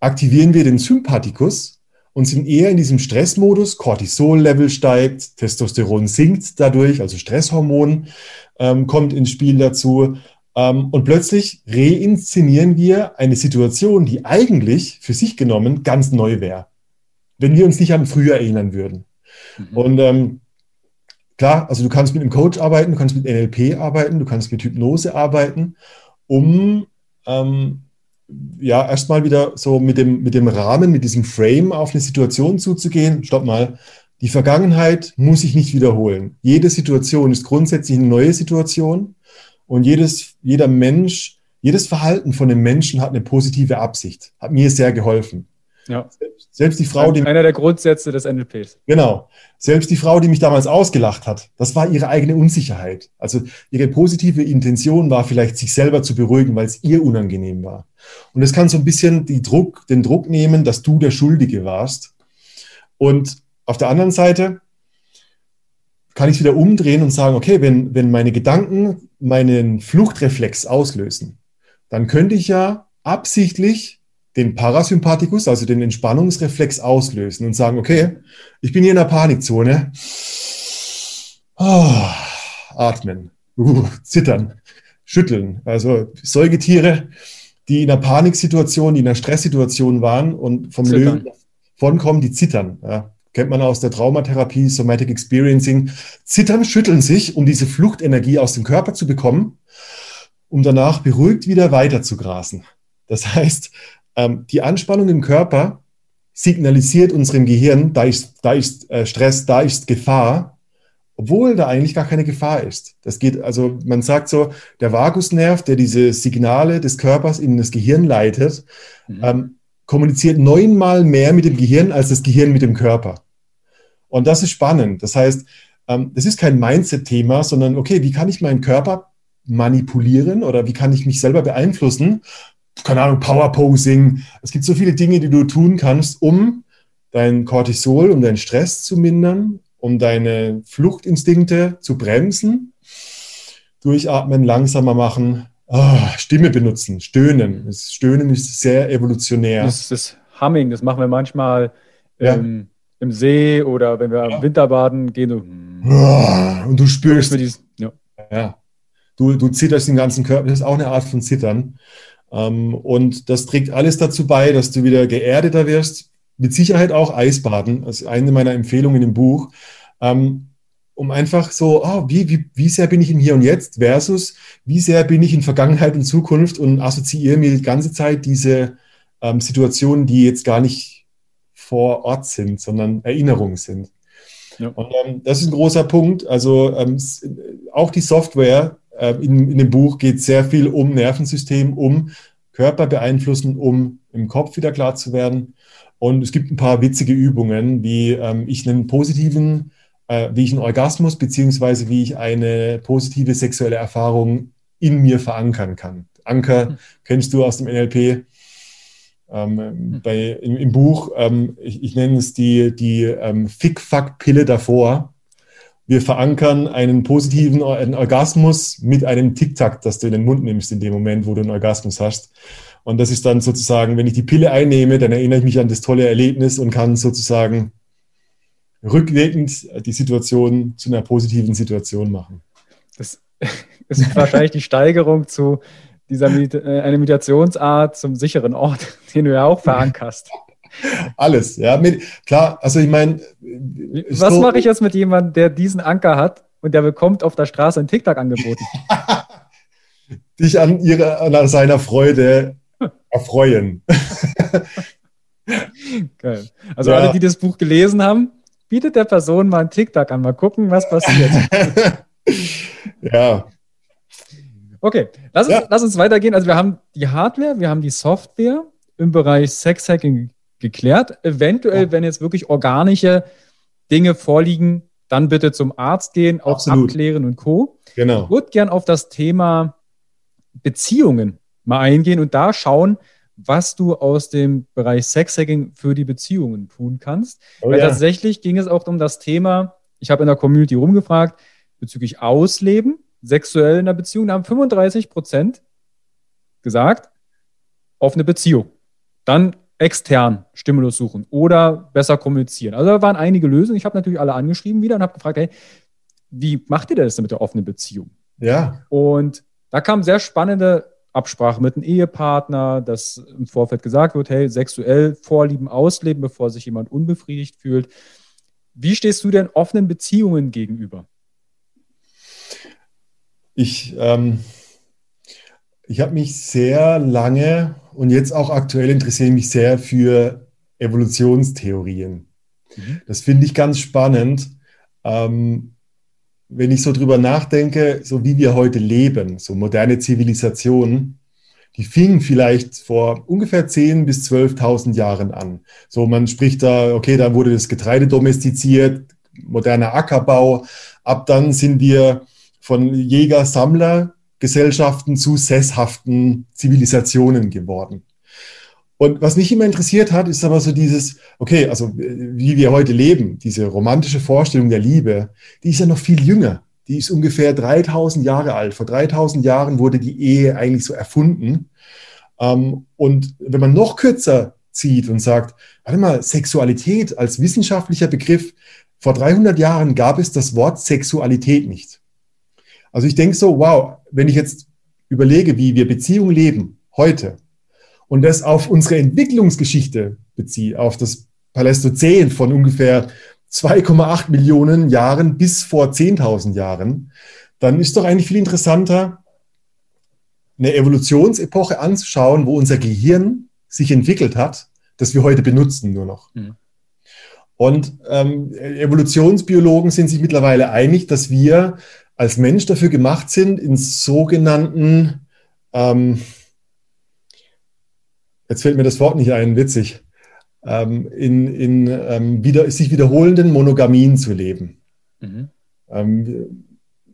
aktivieren wir den Sympathikus und sind eher in diesem Stressmodus. Cortisol-Level steigt, Testosteron sinkt dadurch, also Stresshormon ähm, kommt ins Spiel dazu. Ähm, und plötzlich reinszenieren wir eine Situation, die eigentlich für sich genommen ganz neu wäre. wenn wir uns nicht an früher erinnern würden. Mhm. Und ähm, klar, also du kannst mit einem Coach arbeiten, du kannst mit NLP arbeiten, du kannst mit Hypnose arbeiten, um ähm, ja erstmal wieder so mit dem, mit dem Rahmen, mit diesem Frame auf eine Situation zuzugehen. Stopp mal, die Vergangenheit muss sich nicht wiederholen. Jede Situation ist grundsätzlich eine neue Situation und jedes, jeder Mensch, jedes Verhalten von einem Menschen hat eine positive Absicht. Hat mir sehr geholfen. Ja. Selbst die Frau, die. Einer der Grundsätze des NLPs. Genau. Selbst die Frau, die mich damals ausgelacht hat, das war ihre eigene Unsicherheit. Also ihre positive Intention war vielleicht, sich selber zu beruhigen, weil es ihr unangenehm war. Und es kann so ein bisschen die Druck, den Druck nehmen, dass du der Schuldige warst. Und auf der anderen Seite kann ich es wieder umdrehen und sagen, okay, wenn, wenn meine Gedanken meinen Fluchtreflex auslösen, dann könnte ich ja absichtlich den Parasympathikus, also den Entspannungsreflex auslösen und sagen, okay, ich bin hier in der Panikzone. Oh, atmen, uh, zittern, schütteln. Also Säugetiere, die in einer Paniksituation, die in einer Stresssituation waren und vom zittern. Löwen davon kommen, die zittern. Ja, kennt man aus der Traumatherapie, Somatic Experiencing. Zittern, schütteln sich, um diese Fluchtenergie aus dem Körper zu bekommen, um danach beruhigt wieder weiter zu grasen. Das heißt, ähm, die Anspannung im Körper signalisiert unserem Gehirn, da ist, da ist äh, Stress, da ist Gefahr, obwohl da eigentlich gar keine Gefahr ist. Das geht, also man sagt so, der Vagusnerv, der diese Signale des Körpers in das Gehirn leitet, mhm. ähm, kommuniziert neunmal mehr mit dem Gehirn als das Gehirn mit dem Körper. Und das ist spannend. Das heißt, ähm, das ist kein Mindset-Thema, sondern okay, wie kann ich meinen Körper manipulieren oder wie kann ich mich selber beeinflussen, keine Ahnung, Powerposing. Es gibt so viele Dinge, die du tun kannst, um dein Cortisol, um deinen Stress zu mindern, um deine Fluchtinstinkte zu bremsen. Durchatmen, langsamer machen, oh, Stimme benutzen, stöhnen. Das Stöhnen ist sehr evolutionär. Das ist das Humming, das machen wir manchmal ja. ähm, im See oder wenn wir ja. Winter baden gehen. So, oh, und du spürst. Dieses, ja. ja. Du, du zitterst den ganzen Körper. Das ist auch eine Art von Zittern. Ähm, und das trägt alles dazu bei, dass du wieder geerdeter wirst. Mit Sicherheit auch Eisbaden, das ist eine meiner Empfehlungen im Buch. Ähm, um einfach so, oh, wie, wie, wie sehr bin ich im Hier und Jetzt versus wie sehr bin ich in Vergangenheit und Zukunft und assoziiere mir die ganze Zeit diese ähm, Situationen, die jetzt gar nicht vor Ort sind, sondern Erinnerungen sind. Ja. Und ähm, das ist ein großer Punkt. Also ähm, auch die Software in, in dem Buch geht sehr viel um Nervensystem, um Körper beeinflussen, um im Kopf wieder klar zu werden. Und es gibt ein paar witzige Übungen, wie ähm, ich einen positiven, äh, wie ich einen Orgasmus beziehungsweise wie ich eine positive sexuelle Erfahrung in mir verankern kann. Anker mhm. kennst du aus dem NLP. Ähm, mhm. bei, im, im Buch, ähm, ich, ich, nenne es die, die ähm, Fick-Fuck-Pille davor wir verankern einen positiven Orgasmus mit einem Tic-Tac, das du in den Mund nimmst in dem Moment, wo du einen Orgasmus hast. Und das ist dann sozusagen, wenn ich die Pille einnehme, dann erinnere ich mich an das tolle Erlebnis und kann sozusagen rückwirkend die Situation zu einer positiven Situation machen. Das ist wahrscheinlich die Steigerung zu dieser Medita äh, eine Meditationsart zum sicheren Ort, den du ja auch verankerst. Alles, ja. Mit, klar, also ich meine. Was so, mache ich jetzt mit jemandem, der diesen Anker hat und der bekommt auf der Straße ein TikTok angeboten? Dich an, ihre, an seiner Freude erfreuen. Geil. Also ja. alle, die das Buch gelesen haben, bietet der Person mal ein TikTok an. Mal gucken, was passiert. ja. Okay, lass uns, ja. lass uns weitergehen. Also wir haben die Hardware, wir haben die Software im Bereich Sex-Hacking geklärt. Eventuell, ja. wenn jetzt wirklich organische Dinge vorliegen, dann bitte zum Arzt gehen, auch Absolut. abklären und Co. Genau. Ich würde gern auf das Thema Beziehungen mal eingehen und da schauen, was du aus dem Bereich Sexhacking für die Beziehungen tun kannst. Oh, Weil ja. tatsächlich ging es auch um das Thema, ich habe in der Community rumgefragt, bezüglich Ausleben, sexuell in der Beziehung, da haben 35 Prozent gesagt, offene Beziehung. Dann extern Stimulus suchen oder besser kommunizieren. Also da waren einige Lösungen. Ich habe natürlich alle angeschrieben wieder und habe gefragt, hey, wie macht ihr das denn mit der offenen Beziehung? Ja. Und da kamen sehr spannende Absprache mit einem Ehepartner, dass im Vorfeld gesagt wird, hey, sexuell Vorlieben ausleben, bevor sich jemand unbefriedigt fühlt. Wie stehst du denn offenen Beziehungen gegenüber? Ich, ähm, ich habe mich sehr lange und jetzt auch aktuell interessiere ich mich sehr für Evolutionstheorien. Mhm. Das finde ich ganz spannend. Ähm, wenn ich so drüber nachdenke, so wie wir heute leben, so moderne Zivilisationen, die fingen vielleicht vor ungefähr 10.000 bis 12.000 Jahren an. So, man spricht da, okay, da wurde das Getreide domestiziert, moderner Ackerbau. Ab dann sind wir von Jäger-Sammler-Gesellschaften zu sesshaften Zivilisationen geworden. Und was mich immer interessiert hat, ist aber so dieses, okay, also wie wir heute leben, diese romantische Vorstellung der Liebe, die ist ja noch viel jünger. Die ist ungefähr 3000 Jahre alt. Vor 3000 Jahren wurde die Ehe eigentlich so erfunden. Ähm, und wenn man noch kürzer zieht und sagt, warte mal, Sexualität als wissenschaftlicher Begriff, vor 300 Jahren gab es das Wort Sexualität nicht. Also ich denke so, wow, wenn ich jetzt überlege, wie wir Beziehungen leben heute, und das auf unsere Entwicklungsgeschichte beziehe, auf das Palästozän von ungefähr 2,8 Millionen Jahren bis vor 10.000 Jahren, dann ist doch eigentlich viel interessanter, eine Evolutionsepoche anzuschauen, wo unser Gehirn sich entwickelt hat, das wir heute benutzen nur noch. Mhm. Und ähm, Evolutionsbiologen sind sich mittlerweile einig, dass wir als Mensch dafür gemacht sind, in sogenannten ähm, jetzt fällt mir das Wort nicht ein, witzig, ähm, in, in ähm, wieder, sich wiederholenden Monogamien zu leben. Mhm. Ähm,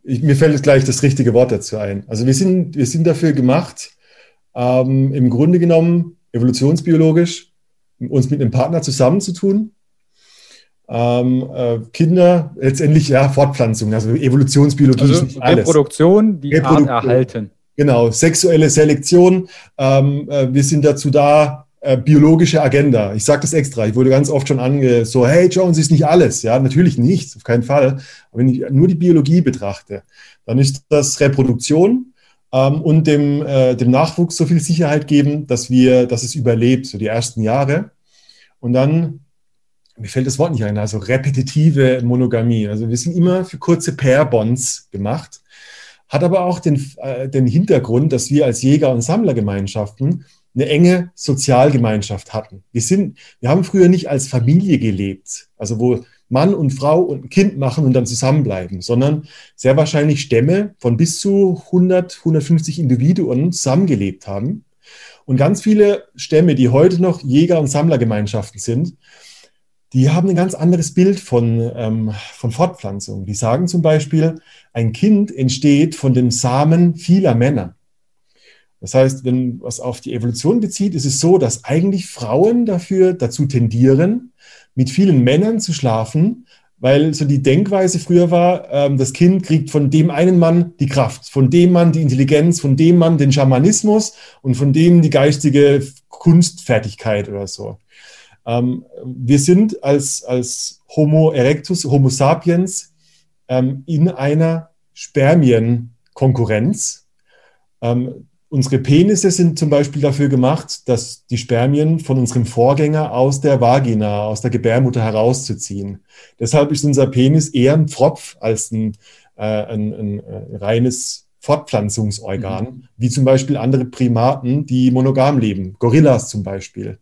ich, mir fällt gleich das richtige Wort dazu ein. Also wir sind, wir sind dafür gemacht, ähm, im Grunde genommen evolutionsbiologisch uns mit einem Partner zusammenzutun. Ähm, äh, Kinder, letztendlich ja Fortpflanzung, also Evolutionsbiologie also ist nicht alles. Reproduktion, die Reproduktion. Art erhalten. Genau, sexuelle Selektion. Ähm, äh, wir sind dazu da, äh, biologische Agenda. Ich sage das extra. Ich wurde ganz oft schon ange so, hey Jones ist nicht alles. Ja, natürlich nicht, auf keinen Fall. Aber wenn ich nur die Biologie betrachte, dann ist das Reproduktion ähm, und dem, äh, dem Nachwuchs so viel Sicherheit geben, dass wir, dass es überlebt, so die ersten Jahre. Und dann mir fällt das Wort nicht ein, also repetitive Monogamie. Also wir sind immer für kurze Pair-Bonds gemacht hat aber auch den, äh, den Hintergrund, dass wir als Jäger- und Sammlergemeinschaften eine enge Sozialgemeinschaft hatten. Wir sind, wir haben früher nicht als Familie gelebt, also wo Mann und Frau und ein Kind machen und dann zusammenbleiben, sondern sehr wahrscheinlich Stämme von bis zu 100, 150 Individuen zusammengelebt haben. Und ganz viele Stämme, die heute noch Jäger- und Sammlergemeinschaften sind, die haben ein ganz anderes Bild von, ähm, von Fortpflanzung. Die sagen zum Beispiel, ein Kind entsteht von dem Samen vieler Männer. Das heißt, wenn was auf die Evolution bezieht, ist es so, dass eigentlich Frauen dafür dazu tendieren, mit vielen Männern zu schlafen, weil so die Denkweise früher war, ähm, das Kind kriegt von dem einen Mann die Kraft, von dem Mann die Intelligenz, von dem Mann den Schamanismus und von dem die geistige Kunstfertigkeit oder so. Ähm, wir sind als, als Homo erectus, Homo sapiens ähm, in einer Spermienkonkurrenz. Ähm, unsere Penisse sind zum Beispiel dafür gemacht, dass die Spermien von unserem Vorgänger aus der Vagina, aus der Gebärmutter herauszuziehen. Deshalb ist unser Penis eher ein Pfropf als ein, äh, ein, ein, ein äh, reines Fortpflanzungsorgan, mhm. wie zum Beispiel andere Primaten, die monogam leben, Gorillas zum Beispiel.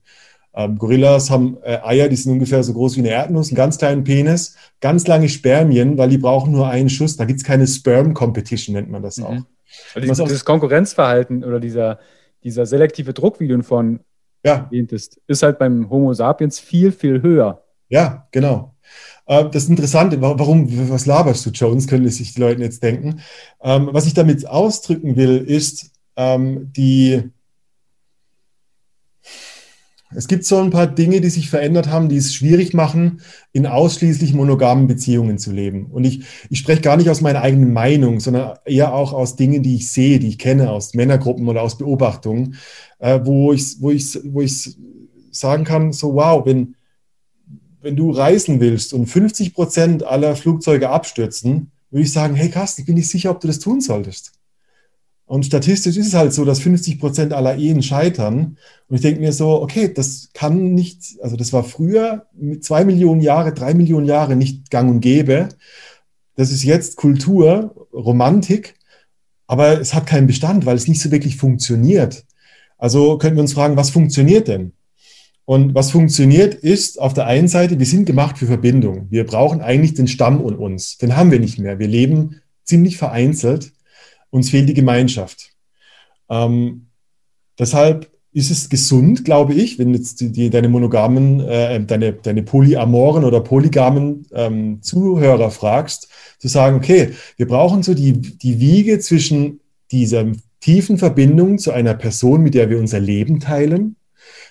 Ähm, Gorillas haben äh, Eier, die sind ungefähr so groß wie eine Erdnuss, einen ganz kleinen Penis, ganz lange Spermien, weil die brauchen nur einen Schuss. Da gibt es keine Sperm-Competition, nennt man das mhm. auch. Also dieses, dieses Konkurrenzverhalten oder dieser, dieser selektive Druck, wie du ihn von ja. erwähntest, ist halt beim Homo sapiens viel, viel höher. Ja, genau. Äh, das Interessante, warum, was laberst du, Jones, können sich die Leute jetzt denken. Ähm, was ich damit ausdrücken will, ist ähm, die, es gibt so ein paar Dinge, die sich verändert haben, die es schwierig machen, in ausschließlich monogamen Beziehungen zu leben. Und ich, ich spreche gar nicht aus meiner eigenen Meinung, sondern eher auch aus Dingen, die ich sehe, die ich kenne, aus Männergruppen oder aus Beobachtungen, äh, wo, ich, wo, ich, wo ich sagen kann, so wow, wenn, wenn du reisen willst und 50 Prozent aller Flugzeuge abstürzen, würde ich sagen, hey Carsten, ich bin nicht sicher, ob du das tun solltest. Und statistisch ist es halt so, dass 50 Prozent aller Ehen scheitern. Und ich denke mir so, okay, das kann nicht, also das war früher mit zwei Millionen Jahre, drei Millionen Jahre nicht gang und gäbe. Das ist jetzt Kultur, Romantik, aber es hat keinen Bestand, weil es nicht so wirklich funktioniert. Also könnten wir uns fragen, was funktioniert denn? Und was funktioniert ist auf der einen Seite, wir sind gemacht für Verbindung. Wir brauchen eigentlich den Stamm und uns. Den haben wir nicht mehr. Wir leben ziemlich vereinzelt. Uns fehlt die Gemeinschaft. Ähm, deshalb ist es gesund, glaube ich, wenn jetzt die, die deine monogamen, äh, deine, deine polyamoren oder polygamen ähm, Zuhörer fragst, zu sagen, okay, wir brauchen so die, die Wiege zwischen dieser tiefen Verbindung zu einer Person, mit der wir unser Leben teilen,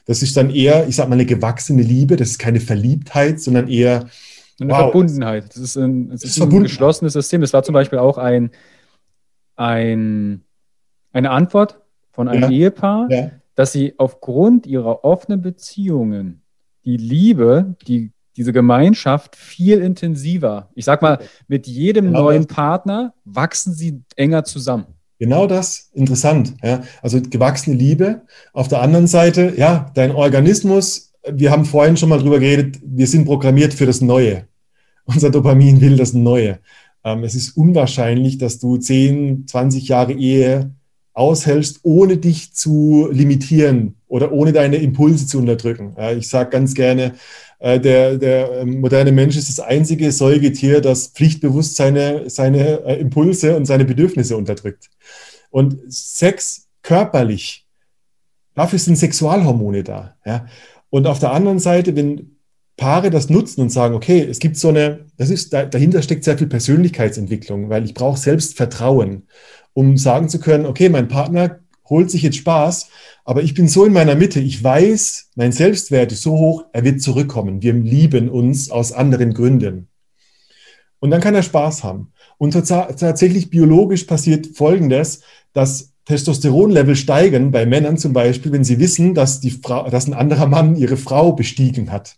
das ist dann eher, ich sag mal, eine gewachsene Liebe. Das ist keine Verliebtheit, sondern eher eine wow, Verbundenheit. Das ist ein, das ist ein geschlossenes System. Das war zum Beispiel auch ein, ein, eine Antwort von einem ja. Ehepaar, ja. dass sie aufgrund ihrer offenen Beziehungen die Liebe, die, diese Gemeinschaft viel intensiver, ich sag mal, mit jedem genau neuen das. Partner wachsen sie enger zusammen. Genau das, interessant. Ja. Also gewachsene Liebe. Auf der anderen Seite, ja, dein Organismus, wir haben vorhin schon mal drüber geredet, wir sind programmiert für das Neue. Unser Dopamin will das Neue. Ähm, es ist unwahrscheinlich, dass du 10, 20 Jahre Ehe aushältst, ohne dich zu limitieren oder ohne deine Impulse zu unterdrücken. Ja, ich sage ganz gerne, äh, der, der ähm, moderne Mensch ist das einzige Säugetier, das pflichtbewusst seine, seine äh, Impulse und seine Bedürfnisse unterdrückt. Und Sex körperlich, dafür sind Sexualhormone da. Ja? Und auf der anderen Seite, wenn Paare das nutzen und sagen, okay, es gibt so eine, das ist, dahinter steckt sehr viel Persönlichkeitsentwicklung, weil ich brauche Selbstvertrauen, um sagen zu können, okay, mein Partner holt sich jetzt Spaß, aber ich bin so in meiner Mitte, ich weiß, mein Selbstwert ist so hoch, er wird zurückkommen. Wir lieben uns aus anderen Gründen. Und dann kann er Spaß haben. Und tatsächlich biologisch passiert Folgendes, dass Testosteronlevel steigen bei Männern zum Beispiel, wenn sie wissen, dass, die Frau, dass ein anderer Mann ihre Frau bestiegen hat.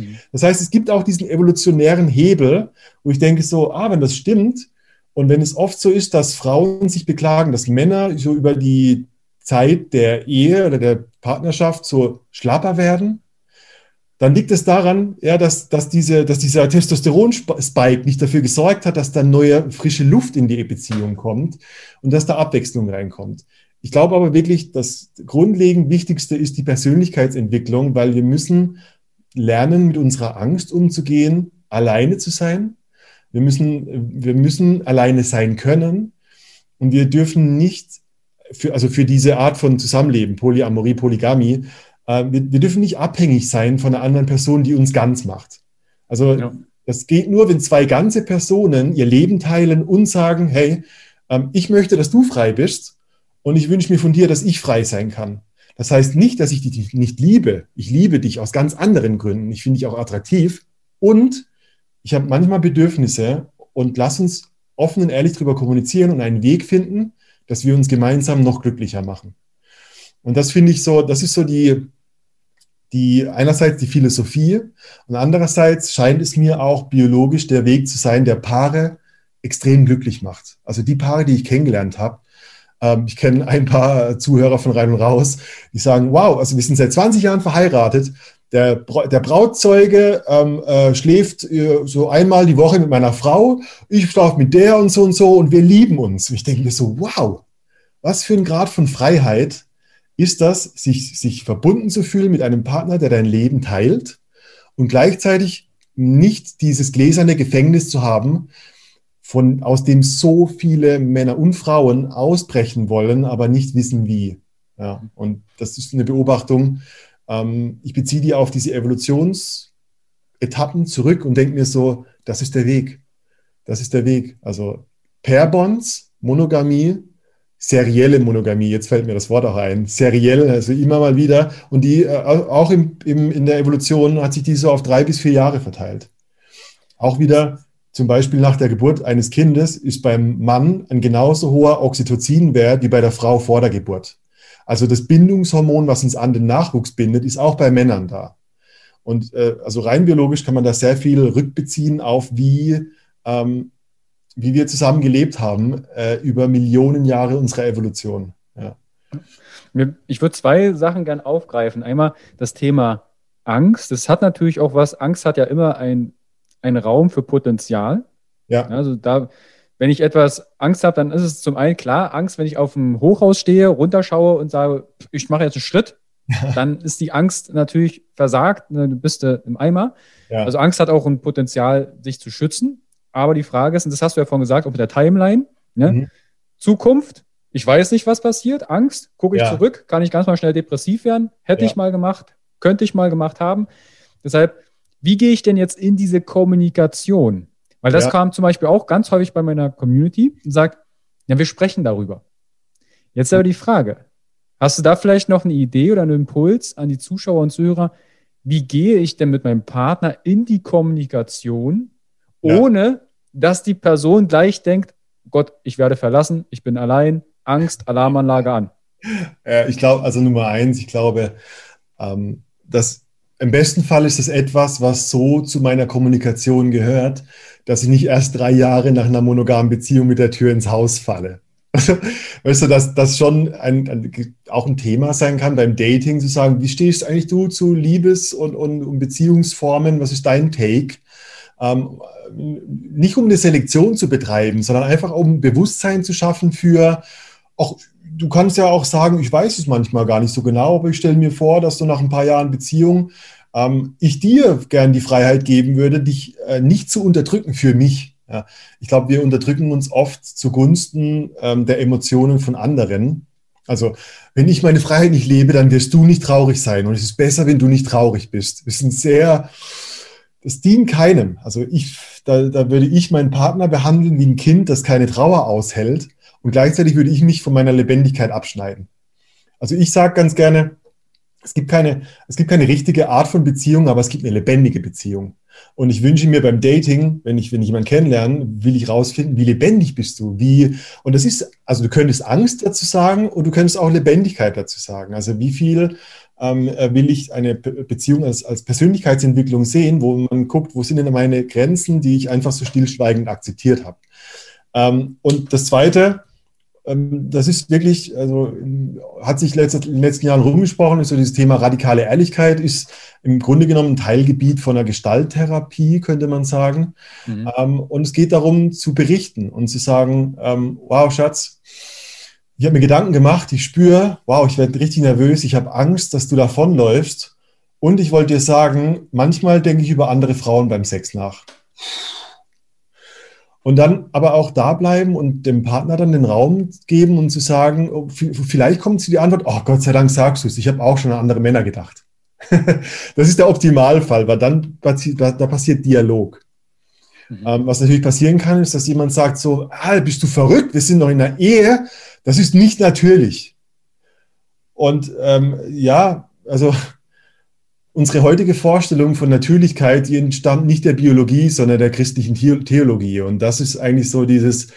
Mhm. Das heißt, es gibt auch diesen evolutionären Hebel, wo ich denke so, ah, wenn das stimmt und wenn es oft so ist, dass Frauen sich beklagen, dass Männer so über die Zeit der Ehe oder der Partnerschaft so schlapper werden, dann liegt es daran, ja, dass, dass, diese, dass dieser Testosteron-Spike nicht dafür gesorgt hat, dass da neue, frische Luft in die Beziehung kommt und dass da Abwechslung reinkommt. Ich glaube aber wirklich, das grundlegend Wichtigste ist die Persönlichkeitsentwicklung, weil wir müssen lernen, mit unserer Angst umzugehen, alleine zu sein. Wir müssen, wir müssen alleine sein können und wir dürfen nicht für, also für diese Art von Zusammenleben, Polyamorie, Polygamie, äh, wir, wir, dürfen nicht abhängig sein von einer anderen Person, die uns ganz macht. Also ja. das geht nur, wenn zwei ganze Personen ihr Leben teilen und sagen, hey, ähm, ich möchte, dass du frei bist und ich wünsche mir von dir, dass ich frei sein kann. Das heißt nicht, dass ich dich nicht liebe. Ich liebe dich aus ganz anderen Gründen. Ich finde dich auch attraktiv und ich habe manchmal Bedürfnisse und lass uns offen und ehrlich darüber kommunizieren und einen Weg finden, dass wir uns gemeinsam noch glücklicher machen. Und das finde ich so, das ist so die, die einerseits die Philosophie und andererseits scheint es mir auch biologisch der Weg zu sein, der Paare extrem glücklich macht. Also die Paare, die ich kennengelernt habe, ähm, ich kenne ein paar Zuhörer von Rein und Raus, die sagen, wow, also wir sind seit 20 Jahren verheiratet. Der, der Brautzeuge ähm, äh, schläft äh, so einmal die Woche mit meiner Frau, ich schlafe mit der und so und so und wir lieben uns. Und ich denke mir so, wow, was für ein Grad von Freiheit ist das, sich, sich verbunden zu fühlen mit einem Partner, der dein Leben teilt und gleichzeitig nicht dieses gläserne Gefängnis zu haben, von, aus dem so viele Männer und Frauen ausbrechen wollen, aber nicht wissen wie. Ja, und das ist eine Beobachtung, ähm, ich beziehe die auf diese Evolutionsetappen zurück und denke mir so, das ist der Weg. Das ist der Weg. Also Pairbonds, Monogamie, serielle Monogamie, jetzt fällt mir das Wort auch ein, seriell, also immer mal wieder. Und die äh, auch im, im, in der Evolution hat sich die so auf drei bis vier Jahre verteilt. Auch wieder zum Beispiel nach der Geburt eines Kindes ist beim Mann ein genauso hoher Oxytocinwert wie bei der Frau vor der Geburt. Also das Bindungshormon, was uns an den Nachwuchs bindet, ist auch bei Männern da. Und äh, also rein biologisch kann man da sehr viel rückbeziehen auf, wie, ähm, wie wir zusammen gelebt haben äh, über Millionen Jahre unserer Evolution. Ja. Ich würde zwei Sachen gern aufgreifen. Einmal das Thema Angst. Das hat natürlich auch was. Angst hat ja immer ein, einen Raum für Potenzial. Ja. Also da, wenn ich etwas Angst habe, dann ist es zum einen klar, Angst, wenn ich auf dem Hochhaus stehe, runterschaue und sage, ich mache jetzt einen Schritt, dann ist die Angst natürlich versagt, ne, du bist äh, im Eimer. Ja. Also Angst hat auch ein Potenzial, sich zu schützen. Aber die Frage ist, und das hast du ja vorhin gesagt, auch mit der Timeline, ne? Mhm. Zukunft, ich weiß nicht, was passiert, Angst, gucke ich ja. zurück, kann ich ganz mal schnell depressiv werden, hätte ja. ich mal gemacht, könnte ich mal gemacht haben. Deshalb, wie gehe ich denn jetzt in diese Kommunikation? Weil das kam zum Beispiel auch ganz häufig bei meiner Community und sagt, ja, wir sprechen darüber. Jetzt aber die Frage, Hast du da vielleicht noch eine Idee oder einen Impuls an die Zuschauer und Zuhörer? Wie gehe ich denn mit meinem Partner in die Kommunikation, ohne ja. dass die Person gleich denkt, Gott, ich werde verlassen, ich bin allein, Angst, Alarmanlage an? ich glaube, also Nummer eins, ich glaube, ähm, dass im besten Fall ist es etwas, was so zu meiner Kommunikation gehört, dass ich nicht erst drei Jahre nach einer monogamen Beziehung mit der Tür ins Haus falle. Also, weißt du, dass das schon ein, ein, auch ein Thema sein kann beim Dating, zu sagen, wie stehst eigentlich du zu Liebes- und, und, und Beziehungsformen? Was ist dein Take? Ähm, nicht um eine Selektion zu betreiben, sondern einfach um Bewusstsein zu schaffen für, auch, du kannst ja auch sagen, ich weiß es manchmal gar nicht so genau, aber ich stelle mir vor, dass du nach ein paar Jahren Beziehung ähm, ich dir gern die Freiheit geben würde, dich äh, nicht zu unterdrücken für mich. Ja, ich glaube, wir unterdrücken uns oft zugunsten ähm, der Emotionen von anderen. Also, wenn ich meine Freiheit nicht lebe, dann wirst du nicht traurig sein. Und es ist besser, wenn du nicht traurig bist. Wir sind sehr, das dient keinem. Also, ich, da, da würde ich meinen Partner behandeln wie ein Kind, das keine Trauer aushält. Und gleichzeitig würde ich mich von meiner Lebendigkeit abschneiden. Also, ich sage ganz gerne, es gibt, keine, es gibt keine richtige Art von Beziehung, aber es gibt eine lebendige Beziehung. Und ich wünsche mir beim Dating, wenn ich, wenn ich jemanden kennenlerne, will ich rausfinden, wie lebendig bist du? Wie, und das ist, also du könntest Angst dazu sagen und du könntest auch Lebendigkeit dazu sagen. Also wie viel ähm, äh, will ich eine Beziehung als, als Persönlichkeitsentwicklung sehen, wo man guckt, wo sind denn meine Grenzen, die ich einfach so stillschweigend akzeptiert habe. Ähm, und das Zweite, das ist wirklich, also hat sich in den letzten Jahren rumgesprochen, ist so dieses Thema radikale Ehrlichkeit ist im Grunde genommen ein Teilgebiet von einer Gestalttherapie, könnte man sagen. Mhm. Ähm, und es geht darum zu berichten und zu sagen, ähm, wow, Schatz, ich habe mir Gedanken gemacht, ich spüre, wow, ich werde richtig nervös, ich habe Angst, dass du davonläufst. Und ich wollte dir sagen, manchmal denke ich über andere Frauen beim Sex nach. Und dann aber auch da bleiben und dem Partner dann den Raum geben und zu sagen, oh, vielleicht kommt zu die Antwort, oh Gott sei Dank sagst du es, ich habe auch schon an andere Männer gedacht. das ist der Optimalfall, weil dann da, da passiert Dialog. Mhm. Ähm, was natürlich passieren kann, ist, dass jemand sagt so, ah, bist du verrückt, wir sind noch in einer Ehe, das ist nicht natürlich. Und ähm, ja, also unsere heutige Vorstellung von Natürlichkeit, die entstammt nicht der Biologie, sondern der christlichen Theologie. Und das ist eigentlich so dieses,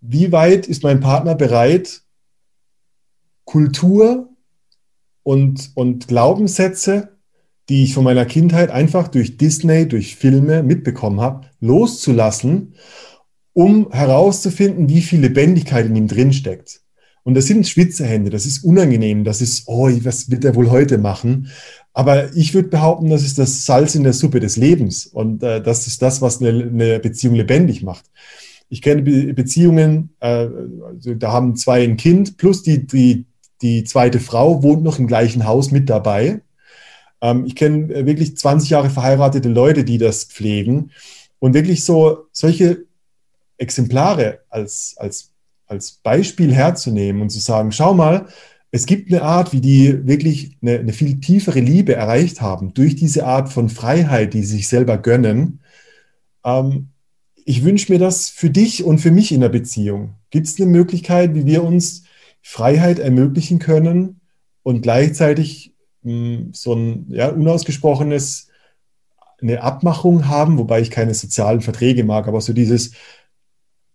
wie weit ist mein Partner bereit, Kultur und, und Glaubenssätze, die ich von meiner Kindheit einfach durch Disney, durch Filme mitbekommen habe, loszulassen, um herauszufinden, wie viel Lebendigkeit in ihm drinsteckt. Und das sind Schwitzerhände, das ist unangenehm, das ist, oh, was wird er wohl heute machen? Aber ich würde behaupten, das ist das Salz in der Suppe des Lebens und äh, das ist das, was eine, eine Beziehung lebendig macht. Ich kenne Be Beziehungen, äh, also da haben zwei ein Kind plus die, die, die zweite Frau wohnt noch im gleichen Haus mit dabei. Ähm, ich kenne äh, wirklich 20 Jahre verheiratete Leute, die das pflegen und wirklich so solche Exemplare als, als, als Beispiel herzunehmen und zu sagen, schau mal, es gibt eine Art, wie die wirklich eine, eine, viel tiefere Liebe erreicht haben, durch diese Art von Freiheit, die sie sich selber gönnen. Ähm, ich wünsche mir das für dich und für mich in der Beziehung. Gibt es eine Möglichkeit, wie wir uns Freiheit ermöglichen können und gleichzeitig mh, hm, so ein ja, unausgesprochenes, eine Abmachung haben, wobei ich keine sozialen Verträge mag, aber so dieses,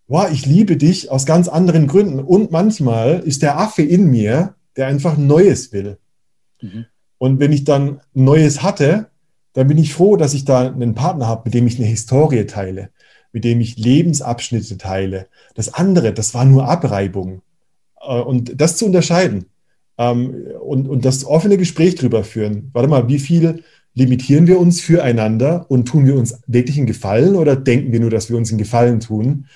wow, ich liebe dich aus ganz anderen Gründen. Und manchmal ist der Affe in mir, der einfach Neues will. Mhm. Und wenn ich dann Neues hatte, dann bin ich froh, dass ich da einen Partner habe, mit dem ich eine Historie teile. mit dem ich Lebensabschnitte teile. Das andere, das war nur Abreibung. Äh, und das zu unterscheiden ähm, und, und das offene Gespräch drüber führen. Warte mal, wie viel limitieren wir uns füreinander und tun wir uns wirklich einen Gefallen oder denken wir nur, dass wir uns einen Gefallen tun?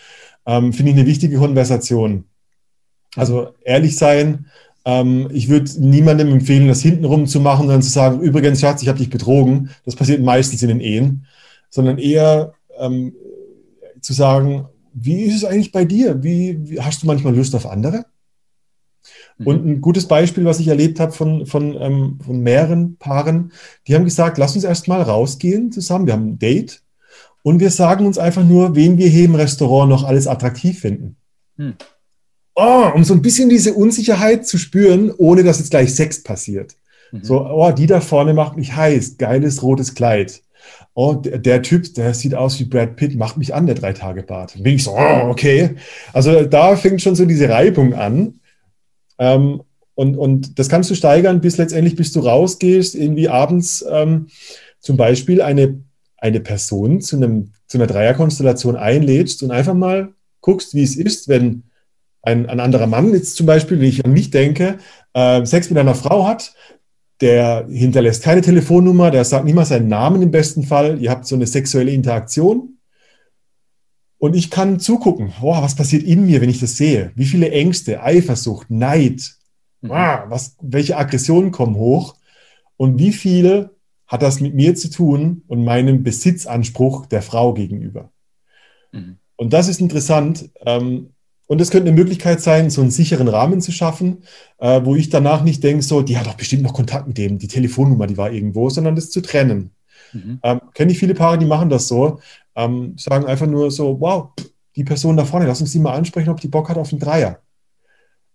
Ähm, Finde ich eine wichtige Konversation. Also ehrlich sein, ich würde niemandem empfehlen, das hintenrum zu machen dann zu sagen, übrigens, Schatz, ich habe dich betrogen. Das passiert meistens in den Ehen. Sondern eher ähm, zu sagen, wie ist es eigentlich bei dir? Wie, wie hast du manchmal Lust auf andere? Mhm. Und ein gutes Beispiel, was ich erlebt habe von, von, ähm, von mehreren Paaren, die haben gesagt, lass uns erst mal rausgehen zusammen. Wir haben ein Date und wir sagen uns einfach nur, wen wir hier im Restaurant noch alles attraktiv finden. Mhm. Oh, um so ein bisschen diese Unsicherheit zu spüren, ohne dass jetzt gleich Sex passiert. Mhm. So, oh, die da vorne macht mich heiß, geiles rotes Kleid. Oh, der, Typ, der sieht aus wie Brad Pitt, macht mich an, der drei Tage Bart. Bin ich so, oh, okay. Also da fängt schon so diese Reibung an. Ähm, und, und das kannst du steigern, bis letztendlich, bis du rausgehst, irgendwie abends ähm, zum Beispiel eine, eine Person zu, einem, zu einer Dreierkonstellation einlädst und einfach mal guckst, wie es ist, wenn ein, ein anderer Mann jetzt zum Beispiel, wenn ich an mich denke, äh, Sex mit einer Frau hat, der hinterlässt keine Telefonnummer, der sagt niemals seinen Namen im besten Fall. Ihr habt so eine sexuelle Interaktion. Und ich kann zugucken, boah, was passiert in mir, wenn ich das sehe? Wie viele Ängste, Eifersucht, Neid, mhm. ah, was, welche Aggressionen kommen hoch? Und wie viel hat das mit mir zu tun und meinem Besitzanspruch der Frau gegenüber? Mhm. Und das ist interessant. Ähm, und es könnte eine Möglichkeit sein, so einen sicheren Rahmen zu schaffen, äh, wo ich danach nicht denke, so, die hat doch bestimmt noch Kontakt mit dem, die Telefonnummer, die war irgendwo, sondern das zu trennen. Mhm. Ähm, Kenne ich viele Paare, die machen das so, ähm, sagen einfach nur so, wow, die Person da vorne, lass uns die mal ansprechen, ob die Bock hat auf einen Dreier.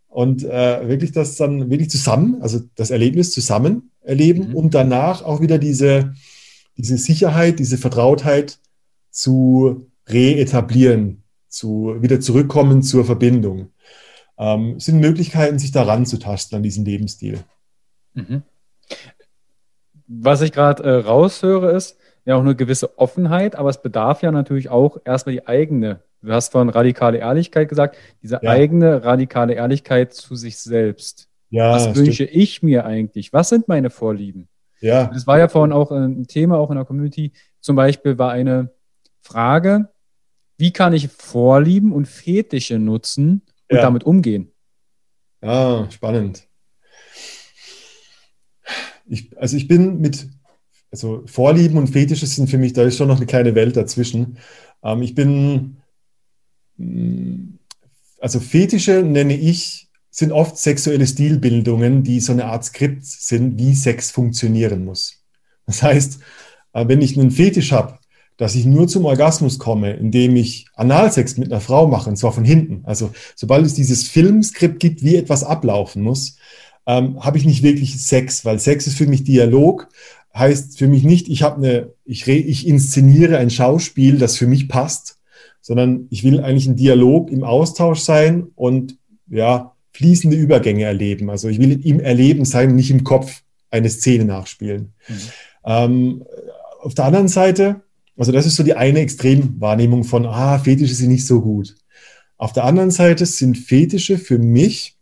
Und äh, wirklich das dann wirklich zusammen, also das Erlebnis zusammen erleben mhm. und danach auch wieder diese, diese Sicherheit, diese Vertrautheit zu reetablieren, zu, wieder zurückkommen zur Verbindung. Ähm, sind Möglichkeiten, sich daran zu tasten an diesen Lebensstil. Mhm. Was ich gerade äh, raushöre, ist ja auch eine gewisse Offenheit, aber es bedarf ja natürlich auch erstmal die eigene. Du hast von radikale Ehrlichkeit gesagt, diese ja. eigene radikale Ehrlichkeit zu sich selbst. Ja, Was wünsche stimmt. ich mir eigentlich? Was sind meine Vorlieben? Ja. Das war ja vorhin auch ein Thema, auch in der Community. Zum Beispiel war eine Frage, wie kann ich Vorlieben und Fetische nutzen und ja. damit umgehen? Ja, spannend. Ich, also ich bin mit, also Vorlieben und Fetische sind für mich, da ist schon noch eine kleine Welt dazwischen. Ähm, ich bin, mm, also Fetische nenne ich, sind oft sexuelle Stilbildungen, die so eine Art Skript sind, wie Sex funktionieren muss. Das heißt, äh, wenn ich einen Fetisch habe, dass ich nur zum Orgasmus komme, indem ich Analsex mit einer Frau mache, und zwar von hinten. Also sobald es dieses Filmskript gibt, wie etwas ablaufen muss, ähm, habe ich nicht wirklich Sex, weil Sex ist für mich Dialog, heißt für mich nicht, ich habe eine, ich, ich inszeniere ein Schauspiel, das für mich passt, sondern ich will eigentlich ein Dialog im Austausch sein und ja, fließende Übergänge erleben. Also ich will im Erleben sein, nicht im Kopf eine Szene nachspielen. Mhm. Ähm, auf der anderen Seite also das ist so die eine Extremwahrnehmung von, ah, Fetische sind nicht so gut. Auf der anderen Seite sind Fetische für mich,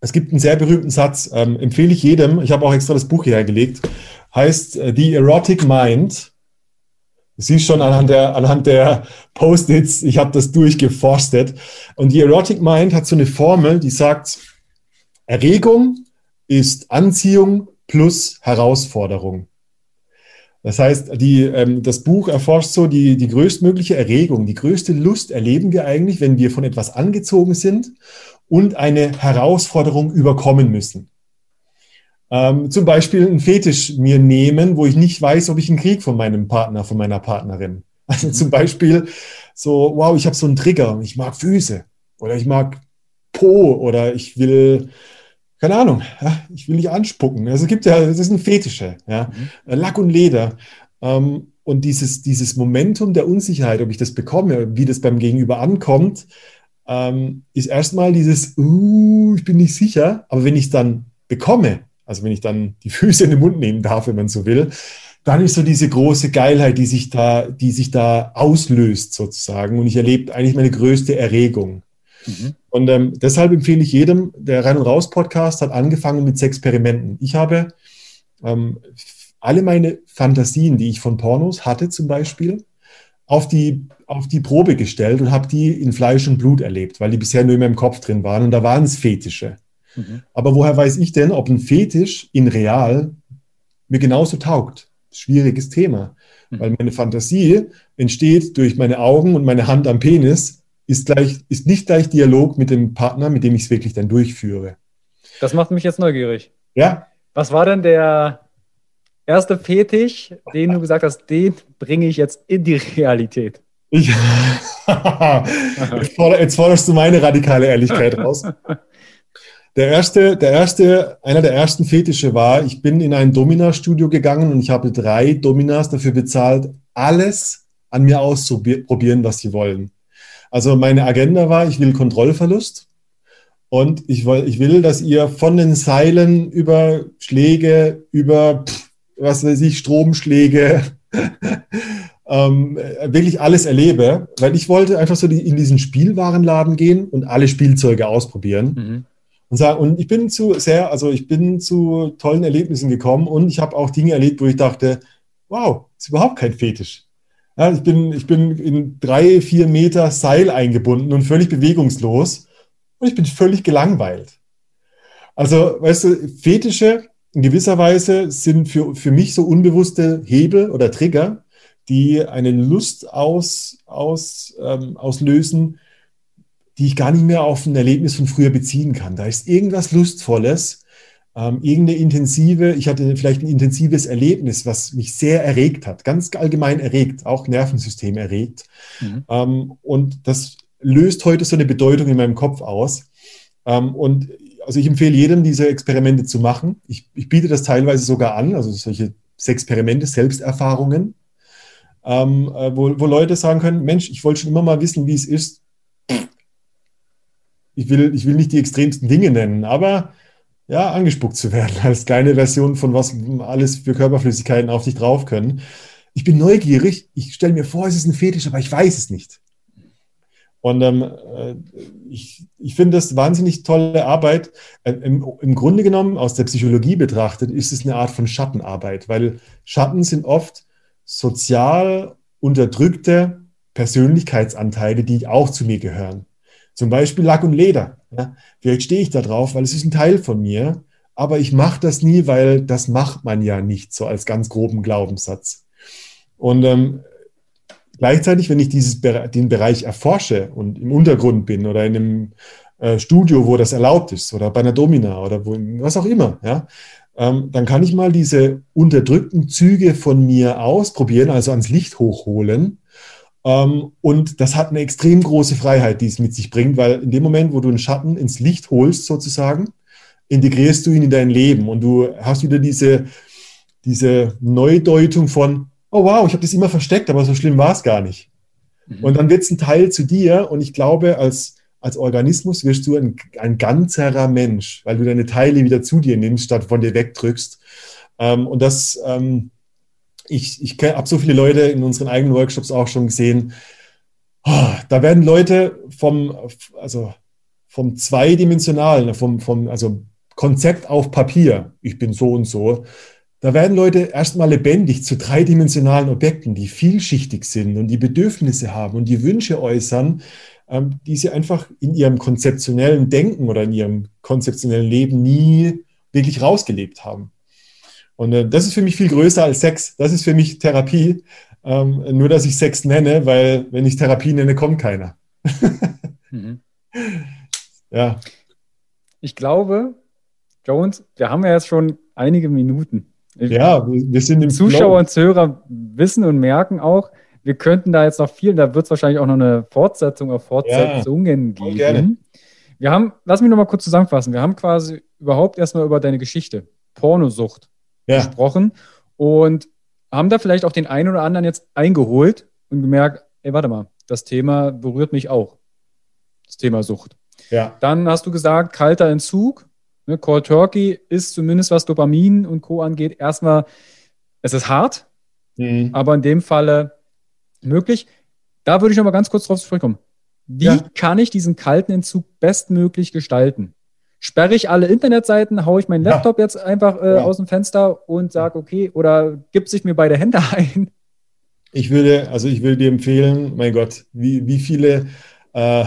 es gibt einen sehr berühmten Satz, ähm, empfehle ich jedem, ich habe auch extra das Buch hierher gelegt, heißt äh, The Erotic Mind. Du siehst schon anhand der, anhand der Post-its, ich habe das durchgeforstet. Und die Erotic Mind hat so eine Formel, die sagt, Erregung ist Anziehung plus Herausforderung. Das heißt, die, ähm, das Buch erforscht so die, die größtmögliche Erregung, die größte Lust erleben wir eigentlich, wenn wir von etwas angezogen sind und eine Herausforderung überkommen müssen. Ähm, zum Beispiel einen Fetisch mir nehmen, wo ich nicht weiß, ob ich einen Krieg von meinem Partner, von meiner Partnerin. Also zum Beispiel so, wow, ich habe so einen Trigger, ich mag Füße oder ich mag Po oder ich will keine Ahnung, ich will nicht anspucken. Also es gibt ja, das ist ein Fetische, ja, mhm. Lack und Leder. Ähm, und dieses, dieses Momentum der Unsicherheit, ob ich das bekomme, wie das beim Gegenüber ankommt, ähm, ist erstmal dieses, uh, ich bin nicht sicher. Aber wenn ich es dann bekomme, also wenn ich dann die Füße in den Mund nehmen darf, wenn man so will, dann ist so diese große Geilheit, die sich da, die sich da auslöst sozusagen. Und ich erlebe eigentlich meine größte Erregung. Mhm. Und ähm, deshalb empfehle ich jedem, der Rein und Raus Podcast hat angefangen mit Experimenten. Ich habe ähm, alle meine Fantasien, die ich von Pornos hatte zum Beispiel, auf die, auf die Probe gestellt und habe die in Fleisch und Blut erlebt, weil die bisher nur in meinem Kopf drin waren und da waren es Fetische. Mhm. Aber woher weiß ich denn, ob ein Fetisch in real mir genauso taugt? Schwieriges Thema, mhm. weil meine Fantasie entsteht durch meine Augen und meine Hand am Penis, ist, gleich, ist nicht gleich Dialog mit dem Partner, mit dem ich es wirklich dann durchführe. Das macht mich jetzt neugierig. Ja. Was war denn der erste Fetisch, den du gesagt hast, den bringe ich jetzt in die Realität? Ich, jetzt, forderst du meine radikale Ehrlichkeit raus. Der erste, der erste, einer der ersten Fetische war, ich bin in ein Domina-Studio gegangen und ich habe drei Dominas dafür bezahlt, alles an mir auszuprobieren, was sie wollen. Also meine Agenda war, ich will Kontrollverlust und ich will, ich will, dass ihr von den Seilen über Schläge, über was weiß ich, Stromschläge, ähm, wirklich alles erlebe, weil ich wollte einfach so in diesen Spielwarenladen gehen und alle Spielzeuge ausprobieren. Mhm. Und, sag, und ich bin zu sehr, also ich bin zu tollen Erlebnissen gekommen und ich habe auch Dinge erlebt, wo ich dachte, wow, ist überhaupt kein Fetisch. Ja, ich, bin, ich bin in drei, vier Meter Seil eingebunden und völlig bewegungslos und ich bin völlig gelangweilt. Also, weißt du, Fetische in gewisser Weise sind für, für mich so unbewusste Hebel oder Trigger, die eine Lust aus, aus, ähm, auslösen, die ich gar nicht mehr auf ein Erlebnis von früher beziehen kann. Da ist irgendwas Lustvolles, ähm, irgendeine intensive, ich hatte vielleicht ein intensives Erlebnis, was mich sehr erregt hat, ganz allgemein erregt, auch Nervensystem erregt. Mhm. Ähm, und das löst heute so eine Bedeutung in meinem Kopf aus. Ähm, und also ich empfehle jedem, diese Experimente zu machen. Ich, ich biete das teilweise sogar an, also solche Experimente, Selbsterfahrungen, ähm, äh, wo, wo Leute sagen können, Mensch, ich wollte schon immer mal wissen, wie es ist. Ich will, ich will nicht die extremsten Dinge nennen, aber ja, angespuckt zu werden als kleine Version von was alles für Körperflüssigkeiten auf dich drauf können. Ich bin neugierig, ich stelle mir vor, es ist ein Fetisch, aber ich weiß es nicht. Und ähm, äh, ich, ich finde das wahnsinnig tolle Arbeit. Äh, im, Im Grunde genommen, aus der Psychologie betrachtet, ist es eine Art von Schattenarbeit, weil Schatten sind oft sozial unterdrückte Persönlichkeitsanteile, die auch zu mir gehören. Zum Beispiel Lack und Leder. Ja? Vielleicht stehe ich da drauf, weil es ist ein Teil von mir, aber ich mache das nie, weil das macht man ja nicht so als ganz groben Glaubenssatz. Und ähm, Gleichzeitig, wenn ich dieses, den Bereich erforsche und im Untergrund bin oder in einem äh, Studio, wo das erlaubt ist oder bei einer Domina oder wo, was auch immer, ja, ähm, dann kann ich mal diese unterdrückten Züge von mir ausprobieren, also ans Licht hochholen. Ähm, und das hat eine extrem große Freiheit, die es mit sich bringt, weil in dem Moment, wo du einen Schatten ins Licht holst, sozusagen, integrierst du ihn in dein Leben und du hast wieder diese, diese Neudeutung von, oh wow, ich habe das immer versteckt, aber so schlimm war es gar nicht. Mhm. Und dann wird es ein Teil zu dir und ich glaube, als, als Organismus wirst du ein, ein ganzerer Mensch, weil du deine Teile wieder zu dir nimmst, statt von dir wegdrückst. Ähm, und das, ähm, ich, ich habe so viele Leute in unseren eigenen Workshops auch schon gesehen, oh, da werden Leute vom, also vom zweidimensionalen, vom, vom, also Konzept auf Papier, ich bin so und so, da werden Leute erstmal lebendig zu dreidimensionalen Objekten, die vielschichtig sind und die Bedürfnisse haben und die Wünsche äußern, ähm, die sie einfach in ihrem konzeptionellen Denken oder in ihrem konzeptionellen Leben nie wirklich rausgelebt haben. Und äh, das ist für mich viel größer als Sex. Das ist für mich Therapie. Ähm, nur, dass ich Sex nenne, weil wenn ich Therapie nenne, kommt keiner. mhm. Ja. Ich glaube, Jones, wir haben ja jetzt schon einige Minuten. Ja, wir sind im Zuschauer Flow. und Zuhörer wissen und merken auch, wir könnten da jetzt noch viel, da wird es wahrscheinlich auch noch eine Fortsetzung auf Fortsetzungen ja, geben. Gerne. Wir haben, lass mich noch mal kurz zusammenfassen. Wir haben quasi überhaupt erstmal über deine Geschichte, Pornosucht, ja. gesprochen und haben da vielleicht auch den einen oder anderen jetzt eingeholt und gemerkt, ey, warte mal, das Thema berührt mich auch. Das Thema Sucht. Ja. Dann hast du gesagt, kalter Entzug, Ne, Cold Turkey ist zumindest was Dopamin und Co. angeht, erstmal, es ist hart, mhm. aber in dem Falle möglich. Da würde ich noch mal ganz kurz drauf zurückkommen. Wie ja. kann ich diesen kalten Entzug bestmöglich gestalten? Sperre ich alle Internetseiten, haue ich meinen Laptop ja. jetzt einfach äh, ja. aus dem Fenster und sage, okay, oder gibt sich mir beide Hände ein? Ich würde, also ich würde dir empfehlen, mein Gott, wie, wie viele äh,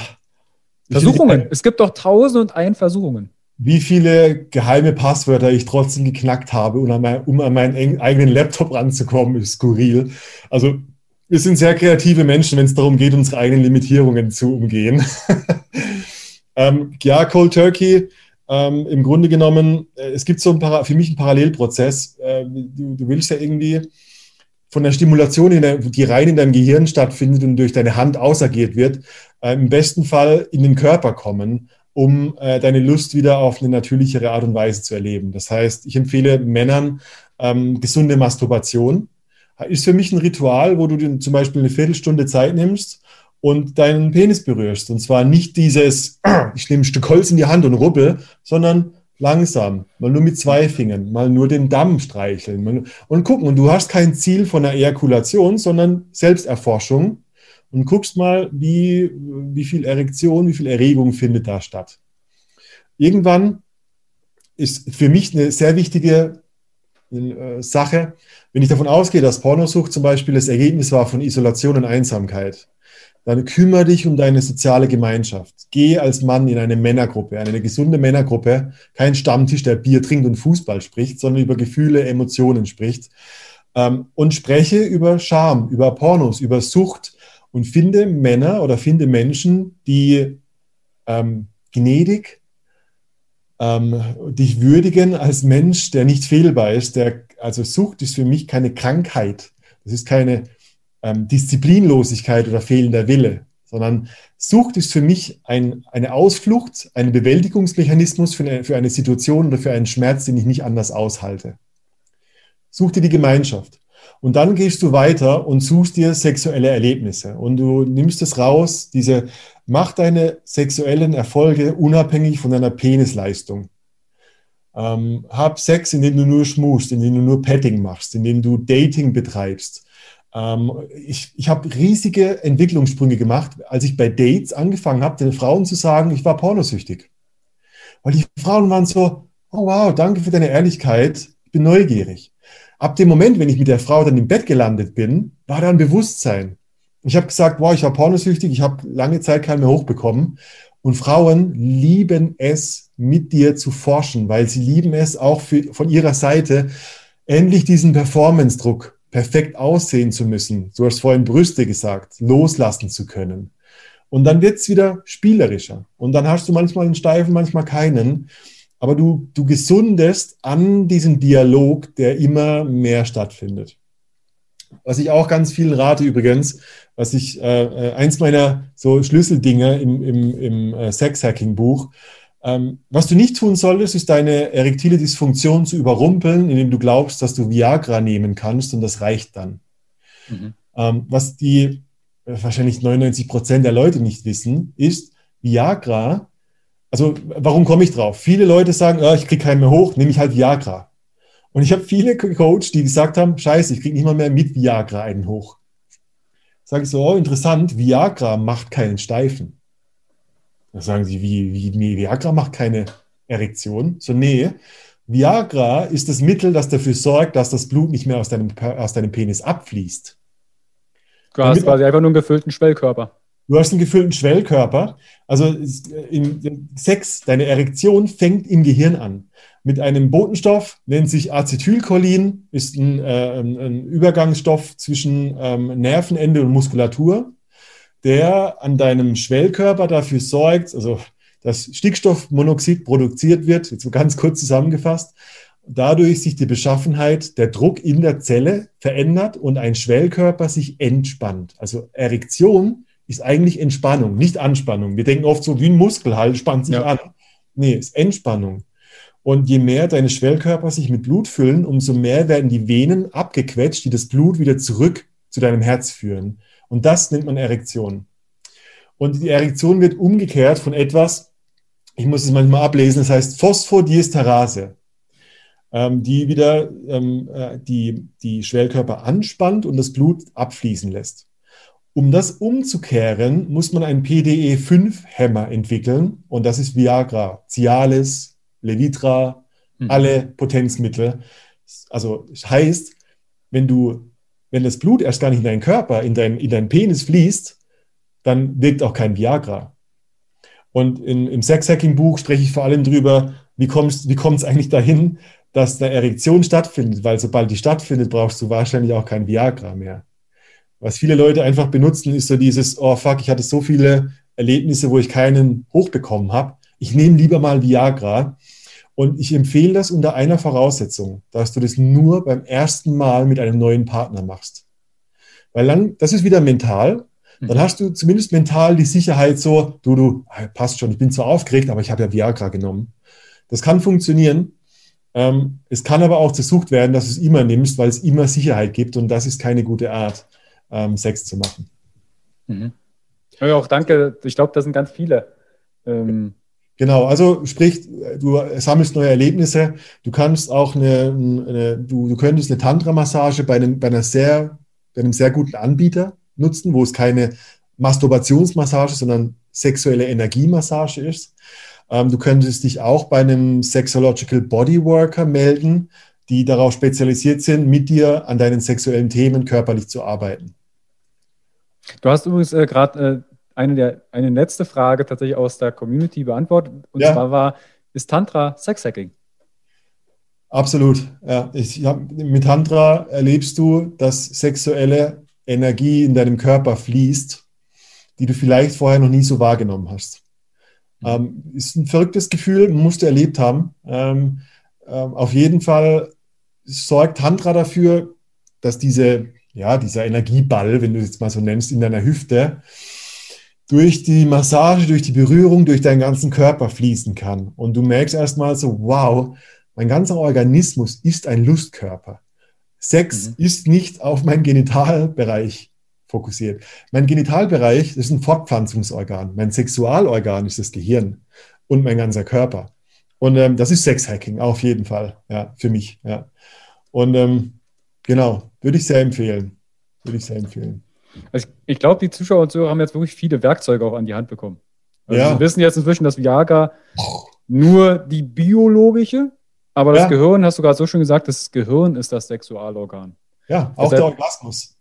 Versuchungen. Viele, es gibt doch tausend und ein Versuchungen. Wie viele geheime Passwörter ich trotzdem geknackt habe, um an, mein, um an meinen eigenen Laptop ranzukommen, ist skurril. Also wir sind sehr kreative Menschen, wenn es darum geht, unsere eigenen Limitierungen zu umgehen. ähm, ja, Cold Turkey, ähm, im Grunde genommen, äh, es gibt so ein für mich einen Parallelprozess. Äh, du, du, willst ja irgendwie von der Stimulation, der, die rein in deinem Gehirn stattfindet und durch deine Hand ausagiert wird, äh, im besten Fall in den Körper kommen, um äh, deine Lust wieder auf eine natürlichere Art und Weise zu erleben. Das heißt, ich empfehle Männern ähm, gesunde Masturbation ist für mich ein Ritual, wo du zum Beispiel eine Viertelstunde Zeit nimmst und deinen Penis berührst. Und zwar nicht dieses, ich nehme ein Stück Holz in die Hand und rubbel, sondern langsam, mal nur mit zwei Fingern, mal nur den Damm streicheln und gucken. Und du hast kein Ziel von einer Ejakulation, sondern Selbsterforschung und guckst mal, wie, wie viel Erektion, wie viel Erregung findet da statt. Irgendwann ist für mich eine sehr wichtige äh, Sache, wenn ich davon ausgehe, dass Pornosucht zum Beispiel das Ergebnis war von Isolation und Einsamkeit, dann kümmere dich um deine soziale Gemeinschaft. Geh als Mann in eine Männergruppe, eine gesunde Männergruppe, kein Stammtisch, der Bier trinkt und Fußball spricht, sondern über Gefühle, Emotionen spricht. Ähm, und spreche über Scham, über Pornos, über Sucht und finde Männer oder finde Menschen, die ähm, gnädig, ähm, dich würdigen als Mensch, der nicht fehlbar ist, der also Sucht ist für mich keine Krankheit. Das ist keine ähm, Disziplinlosigkeit oder fehlender Wille, sondern Sucht ist für mich ein, eine Ausflucht, ein Bewältigungsmechanismus für eine, für eine Situation oder für einen Schmerz, den ich nicht anders aushalte. Such dir die Gemeinschaft. Und dann gehst du weiter und suchst dir sexuelle Erlebnisse. Und du nimmst es raus, diese, mach deine sexuellen Erfolge unabhängig von deiner Penisleistung. Ähm, hab Sex, indem du nur schmust, indem du nur Petting machst, indem du Dating betreibst. Ähm, ich ich habe riesige Entwicklungssprünge gemacht, als ich bei Dates angefangen habe, den Frauen zu sagen, ich war pornosüchtig. Weil die Frauen waren so, oh wow, danke für deine Ehrlichkeit, ich bin neugierig. Ab dem Moment, wenn ich mit der Frau dann im Bett gelandet bin, war da ein Bewusstsein. Ich habe gesagt, wow, ich war pornosüchtig, ich habe lange Zeit keinen mehr hochbekommen. Und Frauen lieben es, mit dir zu forschen, weil sie lieben es auch für, von ihrer Seite, endlich diesen Performance-Druck perfekt aussehen zu müssen. Du hast vorhin Brüste gesagt, loslassen zu können. Und dann wird es wieder spielerischer. Und dann hast du manchmal einen Steifen, manchmal keinen. Aber du, du gesundest an diesem Dialog, der immer mehr stattfindet. Was ich auch ganz vielen rate übrigens, was ich, äh, äh, eins meiner so Schlüsseldinge im, im, im äh, Sex-Hacking-Buch, ähm, was du nicht tun solltest, ist deine erektile Dysfunktion zu überrumpeln, indem du glaubst, dass du Viagra nehmen kannst und das reicht dann. Mhm. Ähm, was die äh, wahrscheinlich 99 Prozent der Leute nicht wissen, ist, Viagra, also warum komme ich drauf? Viele Leute sagen, oh, ich kriege keinen mehr hoch, nehme ich halt Viagra. Und ich habe viele Coach, die gesagt haben, scheiße, ich kriege nicht mal mehr mit Viagra einen hoch. Sage ich so, oh, interessant, Viagra macht keinen Steifen. Da sagen sie, wie, wie, nee, Viagra macht keine Erektion. So, nee, Viagra ist das Mittel, das dafür sorgt, dass das Blut nicht mehr aus deinem, aus deinem Penis abfließt. Du hast quasi einfach nur einen gefüllten Schwellkörper. Du hast einen gefüllten Schwellkörper. Also in Sex, deine Erektion fängt im Gehirn an mit einem Botenstoff, nennt sich Acetylcholin, ist ein, äh, ein Übergangsstoff zwischen ähm, Nervenende und Muskulatur, der an deinem Schwellkörper dafür sorgt, also dass Stickstoffmonoxid produziert wird, jetzt ganz kurz zusammengefasst, dadurch sich die Beschaffenheit, der Druck in der Zelle verändert und ein Schwellkörper sich entspannt. Also Erektion ist eigentlich Entspannung, nicht Anspannung. Wir denken oft so wie ein Muskel halt, spannt sich ja. an. Nee, ist Entspannung. Und je mehr deine Schwellkörper sich mit Blut füllen, umso mehr werden die Venen abgequetscht, die das Blut wieder zurück zu deinem Herz führen. Und das nennt man Erektion. Und die Erektion wird umgekehrt von etwas, ich muss es manchmal ablesen, das heißt Phosphodiesterase. ähm, die wieder ähm, äh, die, die Schwellkörper anspannt und das Blut abfließen lässt. Um das umzukehren, muss man einen PDE5-Hämmer entwickeln und das ist Viagra, Cialis, Levitra, mhm. alle Potenzmittel. Also heißt, wenn du, wenn das Blut erst gar nicht in deinen Körper, in, dein, in deinen Penis fließt, dann wirkt auch kein Viagra. Und in, im Sex-Hacking-Buch spreche ich vor allem drüber, wie kommt wie es eigentlich dahin, dass eine Erektion stattfindet, weil sobald die stattfindet, brauchst du wahrscheinlich auch kein Viagra mehr. Was viele Leute einfach benutzen, ist so dieses, oh fuck, ich hatte so viele Erlebnisse, wo ich keinen hochbekommen habe. Ich nehme lieber mal Viagra. Und ich empfehle das unter einer Voraussetzung, dass du das nur beim ersten Mal mit einem neuen Partner machst. Weil dann, das ist wieder mental. Dann mhm. hast du zumindest mental die Sicherheit so, du, du, ah, passt schon, ich bin zwar aufgeregt, aber ich habe ja Viagra genommen. Das kann funktionieren. Ähm, es kann aber auch versucht werden, dass du es immer nimmst, weil es immer Sicherheit gibt und das ist keine gute Art, ähm, Sex zu machen. Mhm. Ja, auch danke. Ich glaube, das sind ganz viele. Ähm Genau, also sprich, du sammelst neue Erlebnisse. Du kannst auch eine, eine du, du könntest eine Tantra-Massage bei einem, bei einer sehr, bei einem sehr guten Anbieter nutzen, wo es keine Masturbationsmassage, sondern sexuelle Energiemassage ist. Ähm, du könntest dich auch bei einem Sexological Bodyworker melden, die darauf spezialisiert sind, mit dir an deinen sexuellen Themen körperlich zu arbeiten. Du hast übrigens äh, gerade äh, eine, der, eine letzte Frage tatsächlich aus der Community beantwortet. Und ja. zwar war, ist Tantra Sexhacking? Absolut. Ja. Ich hab, mit Tantra erlebst du, dass sexuelle Energie in deinem Körper fließt, die du vielleicht vorher noch nie so wahrgenommen hast. Mhm. Ähm, ist ein verrücktes Gefühl, musst du erlebt haben. Ähm, ähm, auf jeden Fall sorgt Tantra dafür, dass diese, ja, dieser Energieball, wenn du es jetzt mal so nennst, in deiner Hüfte, durch die Massage, durch die Berührung, durch deinen ganzen Körper fließen kann. Und du merkst erstmal so, wow, mein ganzer Organismus ist ein Lustkörper. Sex mhm. ist nicht auf meinen Genitalbereich fokussiert. Mein Genitalbereich ist ein Fortpflanzungsorgan. Mein Sexualorgan ist das Gehirn und mein ganzer Körper. Und ähm, das ist Sexhacking, auf jeden Fall, ja, für mich. Ja. Und ähm, genau, würde ich sehr empfehlen. Würde ich sehr empfehlen. Also ich, ich glaube, die Zuschauer und Zuhörer haben jetzt wirklich viele Werkzeuge auch an die Hand bekommen. Also ja. Sie wissen jetzt inzwischen, dass Viagra nur die biologische, aber das ja. Gehirn, hast du gerade so schön gesagt, das Gehirn ist das Sexualorgan. Ja, auch Deshalb, der Orgasmus.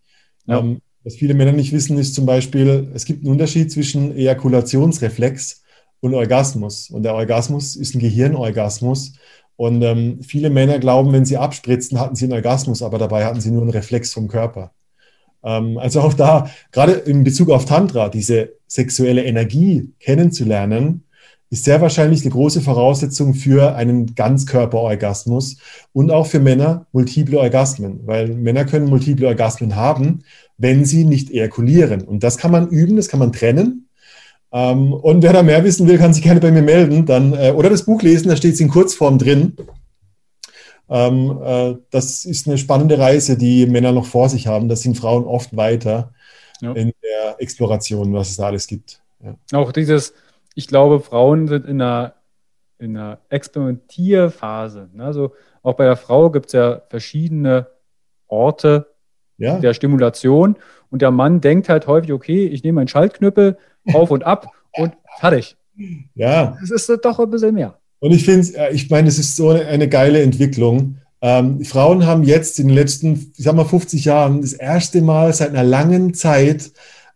Ja. Ähm, was viele Männer nicht wissen, ist zum Beispiel, es gibt einen Unterschied zwischen Ejakulationsreflex und Orgasmus. Und der Orgasmus ist ein Gehirnorgasmus. Und ähm, viele Männer glauben, wenn sie abspritzen, hatten sie einen Orgasmus, aber dabei hatten sie nur einen Reflex vom Körper. Ähm, also auch da, gerade in Bezug auf Tantra, diese sexuelle Energie kennenzulernen, ist sehr wahrscheinlich eine große Voraussetzung für einen Ganzkörperorgasmus und auch für Männer multiple Orgasmen, weil Männer können multiple Orgasmen haben, wenn sie nicht ejakulieren. Und das kann man üben, das kann man trennen. Ähm, und wer da mehr wissen will, kann sich gerne bei mir melden dann, äh, oder das Buch lesen, da steht es in Kurzform drin. Ähm, äh, das ist eine spannende Reise, die Männer noch vor sich haben. Das sind Frauen oft weiter ja. in der Exploration, was es da alles gibt. Ja. Auch dieses, ich glaube, Frauen sind in einer, in einer Experimentierphase. Ne? Also auch bei der Frau gibt es ja verschiedene Orte ja. der Stimulation. Und der Mann denkt halt häufig, okay, ich nehme einen Schaltknüppel auf und ab und fertig. Ja. Es ist doch ein bisschen mehr. Und ich finde, äh, ich meine, es ist so eine, eine geile Entwicklung. Ähm, Frauen haben jetzt in den letzten, ich sag mal, 50 Jahren das erste Mal seit einer langen Zeit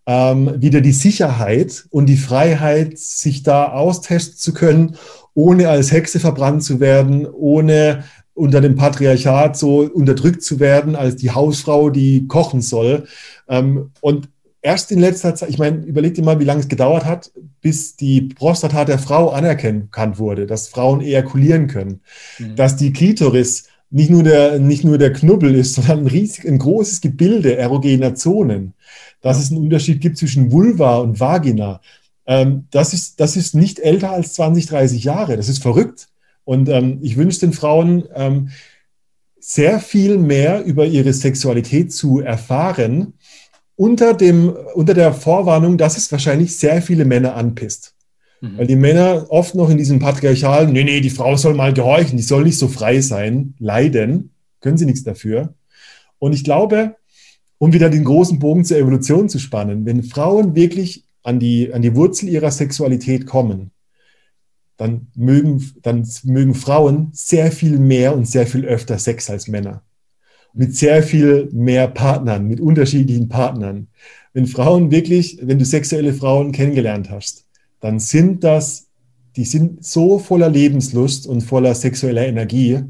ähm, wieder die Sicherheit und die Freiheit, sich da austesten zu können, ohne als Hexe verbrannt zu werden, ohne unter dem Patriarchat so unterdrückt zu werden als die Hausfrau, die kochen soll. Ähm, und erst in letzter Zeit, ich meine, überleg dir mal, wie lange es gedauert hat, bis die Prostata der Frau anerkannt wurde, dass Frauen ejakulieren können, mhm. dass die Klitoris nicht nur der, nicht nur der Knubbel ist, sondern ein riesig, ein großes Gebilde erogener Zonen, dass ja. es einen Unterschied gibt zwischen Vulva und Vagina. Ähm, das, ist, das ist nicht älter als 20, 30 Jahre. Das ist verrückt. Und ähm, ich wünsche den Frauen, ähm, sehr viel mehr über ihre Sexualität zu erfahren, unter, dem, unter der Vorwarnung, dass es wahrscheinlich sehr viele Männer anpisst. Mhm. Weil die Männer oft noch in diesem patriarchalen, nee, nee, die Frau soll mal gehorchen, die soll nicht so frei sein, leiden, können sie nichts dafür. Und ich glaube, um wieder den großen Bogen zur Evolution zu spannen, wenn Frauen wirklich an die, an die Wurzel ihrer Sexualität kommen, dann mögen, dann mögen Frauen sehr viel mehr und sehr viel öfter Sex als Männer. Mit sehr viel mehr Partnern, mit unterschiedlichen Partnern. Wenn Frauen wirklich, wenn du sexuelle Frauen kennengelernt hast, dann sind das, die sind so voller Lebenslust und voller sexueller Energie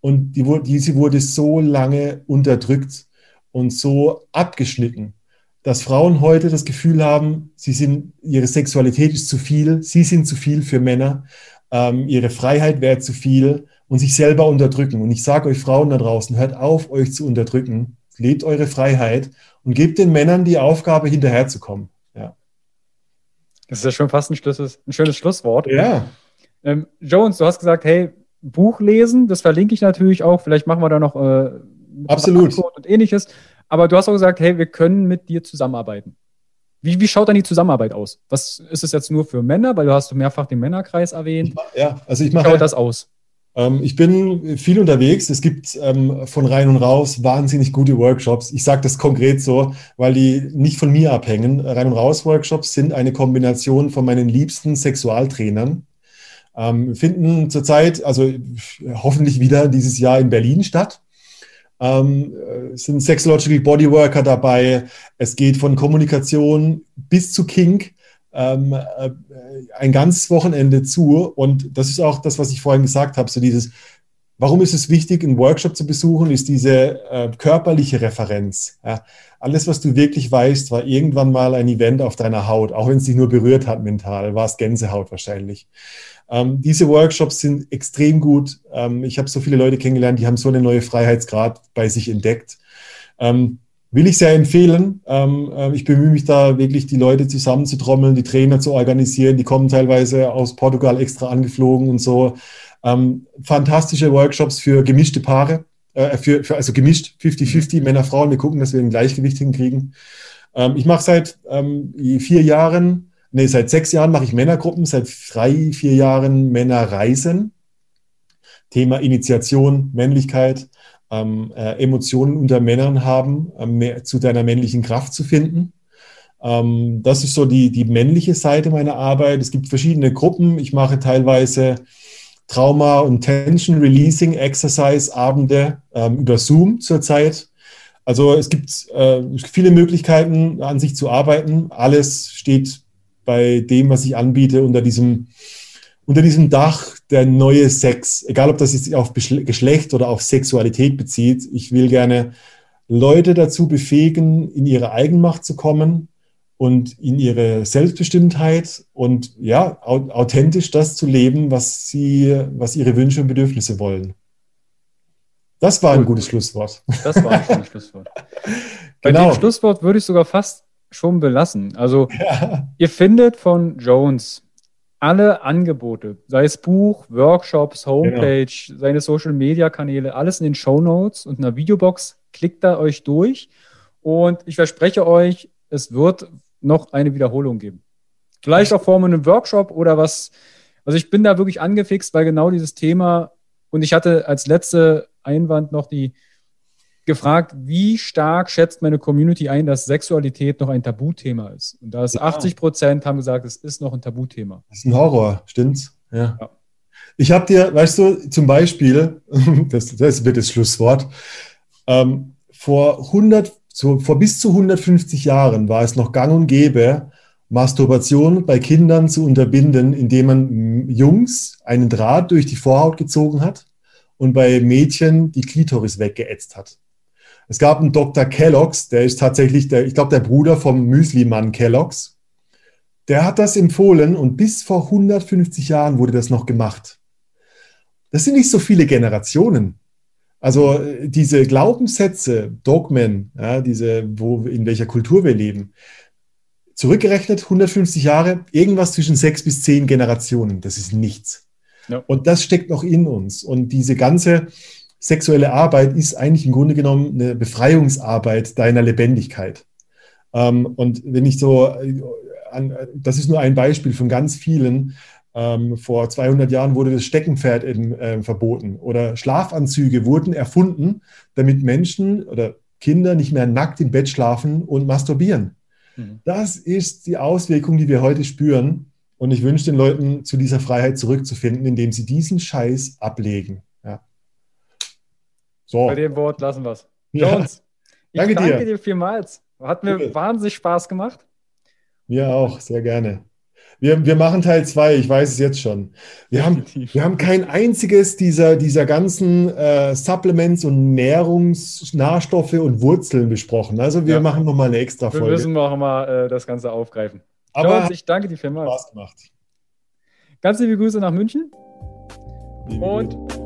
und die, diese wurde so lange unterdrückt und so abgeschnitten, dass Frauen heute das Gefühl haben, sie sind, ihre Sexualität ist zu viel, sie sind zu viel für Männer, ähm, ihre Freiheit wäre zu viel und sich selber unterdrücken. Und ich sage euch Frauen da draußen, hört auf, euch zu unterdrücken, lebt eure Freiheit und gebt den Männern die Aufgabe, hinterherzukommen. Ja. Das ist ja schon fast ein, ein schönes Schlusswort. Ja. Ähm, Jones, du hast gesagt, hey, Buch lesen, das verlinke ich natürlich auch. Vielleicht machen wir da noch äh, Absolut. und ähnliches. Aber du hast auch gesagt, hey, wir können mit dir zusammenarbeiten. Wie, wie schaut dann die Zusammenarbeit aus? Was ist es jetzt nur für Männer? Weil du hast mehrfach den Männerkreis erwähnt. Ja, also ich mache. Wie schaut das aus? Ähm, ich bin viel unterwegs. Es gibt ähm, von rein und raus wahnsinnig gute Workshops. Ich sage das konkret so, weil die nicht von mir abhängen. Rein und raus Workshops sind eine Kombination von meinen liebsten Sexualtrainern. Ähm, finden zurzeit, also hoffentlich wieder dieses Jahr in Berlin statt. Ähm, es sind Sexological Bodyworker dabei. Es geht von Kommunikation bis zu Kink ähm, äh, ein ganzes Wochenende zu. Und das ist auch das, was ich vorhin gesagt habe, so dieses, warum ist es wichtig, einen Workshop zu besuchen, ist diese äh, körperliche Referenz. Ja. Alles, was du wirklich weißt, war irgendwann mal ein Event auf deiner Haut, auch wenn es dich nur berührt hat mental, war es Gänsehaut wahrscheinlich. Ähm, diese Workshops sind extrem gut. Ähm, ich habe so viele Leute kennengelernt, die haben so einen neuen Freiheitsgrad bei sich entdeckt. Ähm, will ich sehr empfehlen. Ähm, äh, ich bemühe mich da wirklich, die Leute zusammenzutrommeln, die Trainer zu organisieren. Die kommen teilweise aus Portugal extra angeflogen und so. Ähm, fantastische Workshops für gemischte Paare, äh, für, für, also gemischt 50-50 Männer, Frauen. Wir gucken, dass wir ein Gleichgewicht hinkriegen. Ähm, ich mache seit vier Jahren nee, seit sechs Jahren mache ich Männergruppen, seit drei, vier Jahren Männerreisen. Thema Initiation, Männlichkeit, ähm, äh, Emotionen unter Männern haben, äh, mehr, zu deiner männlichen Kraft zu finden. Ähm, das ist so die, die männliche Seite meiner Arbeit. Es gibt verschiedene Gruppen. Ich mache teilweise Trauma- und Tension Releasing Exercise Abende ähm, über Zoom zurzeit. Also es gibt äh, viele Möglichkeiten, an sich zu arbeiten. Alles steht bei dem, was ich anbiete, unter diesem, unter diesem Dach der neue Sex. Egal, ob das sich auf Geschlecht oder auf Sexualität bezieht. Ich will gerne Leute dazu befähigen, in ihre Eigenmacht zu kommen und in ihre Selbstbestimmtheit und ja, authentisch das zu leben, was sie, was ihre Wünsche und Bedürfnisse wollen. Das war ein gutes Schlusswort. Das war ein schönes Schlusswort. Bei genau. dem Schlusswort würde ich sogar fast schon belassen. Also ja. ihr findet von Jones alle Angebote, sei es Buch, Workshops, Homepage, genau. seine Social-Media-Kanäle, alles in den Show Notes und einer Videobox. Klickt da euch durch und ich verspreche euch, es wird noch eine Wiederholung geben. Vielleicht auch vor einem Workshop oder was. Also ich bin da wirklich angefixt, weil genau dieses Thema und ich hatte als letzte Einwand noch die, gefragt, wie stark schätzt meine Community ein, dass Sexualität noch ein Tabuthema ist? Und da ist ja. 80 Prozent haben gesagt, es ist noch ein Tabuthema. Das ist ein Horror, stimmt's? Ja. ja. Ich habe dir, weißt du, zum Beispiel, das, das wird das Schlusswort, ähm, vor 100, so, vor bis zu 150 Jahren war es noch gang und gäbe, Masturbation bei Kindern zu unterbinden, indem man Jungs einen Draht durch die Vorhaut gezogen hat und bei Mädchen die Klitoris weggeätzt hat. Es gab einen Dr. Kellogg's, der ist tatsächlich, der, ich glaube, der Bruder vom Müsli-Mann Kellogg's. Der hat das empfohlen und bis vor 150 Jahren wurde das noch gemacht. Das sind nicht so viele Generationen. Also diese Glaubenssätze, Dogmen, ja, diese, wo, in welcher Kultur wir leben, zurückgerechnet 150 Jahre, irgendwas zwischen sechs bis zehn Generationen. Das ist nichts. Ja. Und das steckt noch in uns. Und diese ganze sexuelle Arbeit ist eigentlich im Grunde genommen eine Befreiungsarbeit deiner Lebendigkeit. Ähm, und wenn ich so äh, an, das ist nur ein Beispiel von ganz vielen. Ähm, vor 200 Jahren wurde das Steckenpferd in, äh, verboten oder Schlafanzüge wurden erfunden, damit Menschen oder Kinder nicht mehr nackt im Bett schlafen und masturbieren. Mhm. Das ist die Auswirkung, die wir heute spüren. Und ich wünsche den Leuten, zu dieser Freiheit zurückzufinden, indem sie diesen Scheiß ablegen. Ja. So. Bei dem Wort lassen wir es. Jones, ich danke, danke dir. dir vielmals. Hat mir Bitte. wahnsinnig Spaß gemacht. Mir auch, sehr gerne. Wir, wir machen Teil 2, ich weiß es jetzt schon. Wir haben, wir haben kein einziges dieser, dieser ganzen äh, Supplements und Nährungsnahstoffe und Wurzeln besprochen. Also wir ja. machen nochmal eine extra Folge. Wir müssen noch mal äh, das Ganze aufgreifen. Aber Jones, ich danke dir vielmals. Spaß gemacht. Ganz liebe Grüße nach München. Liebe und Grüße.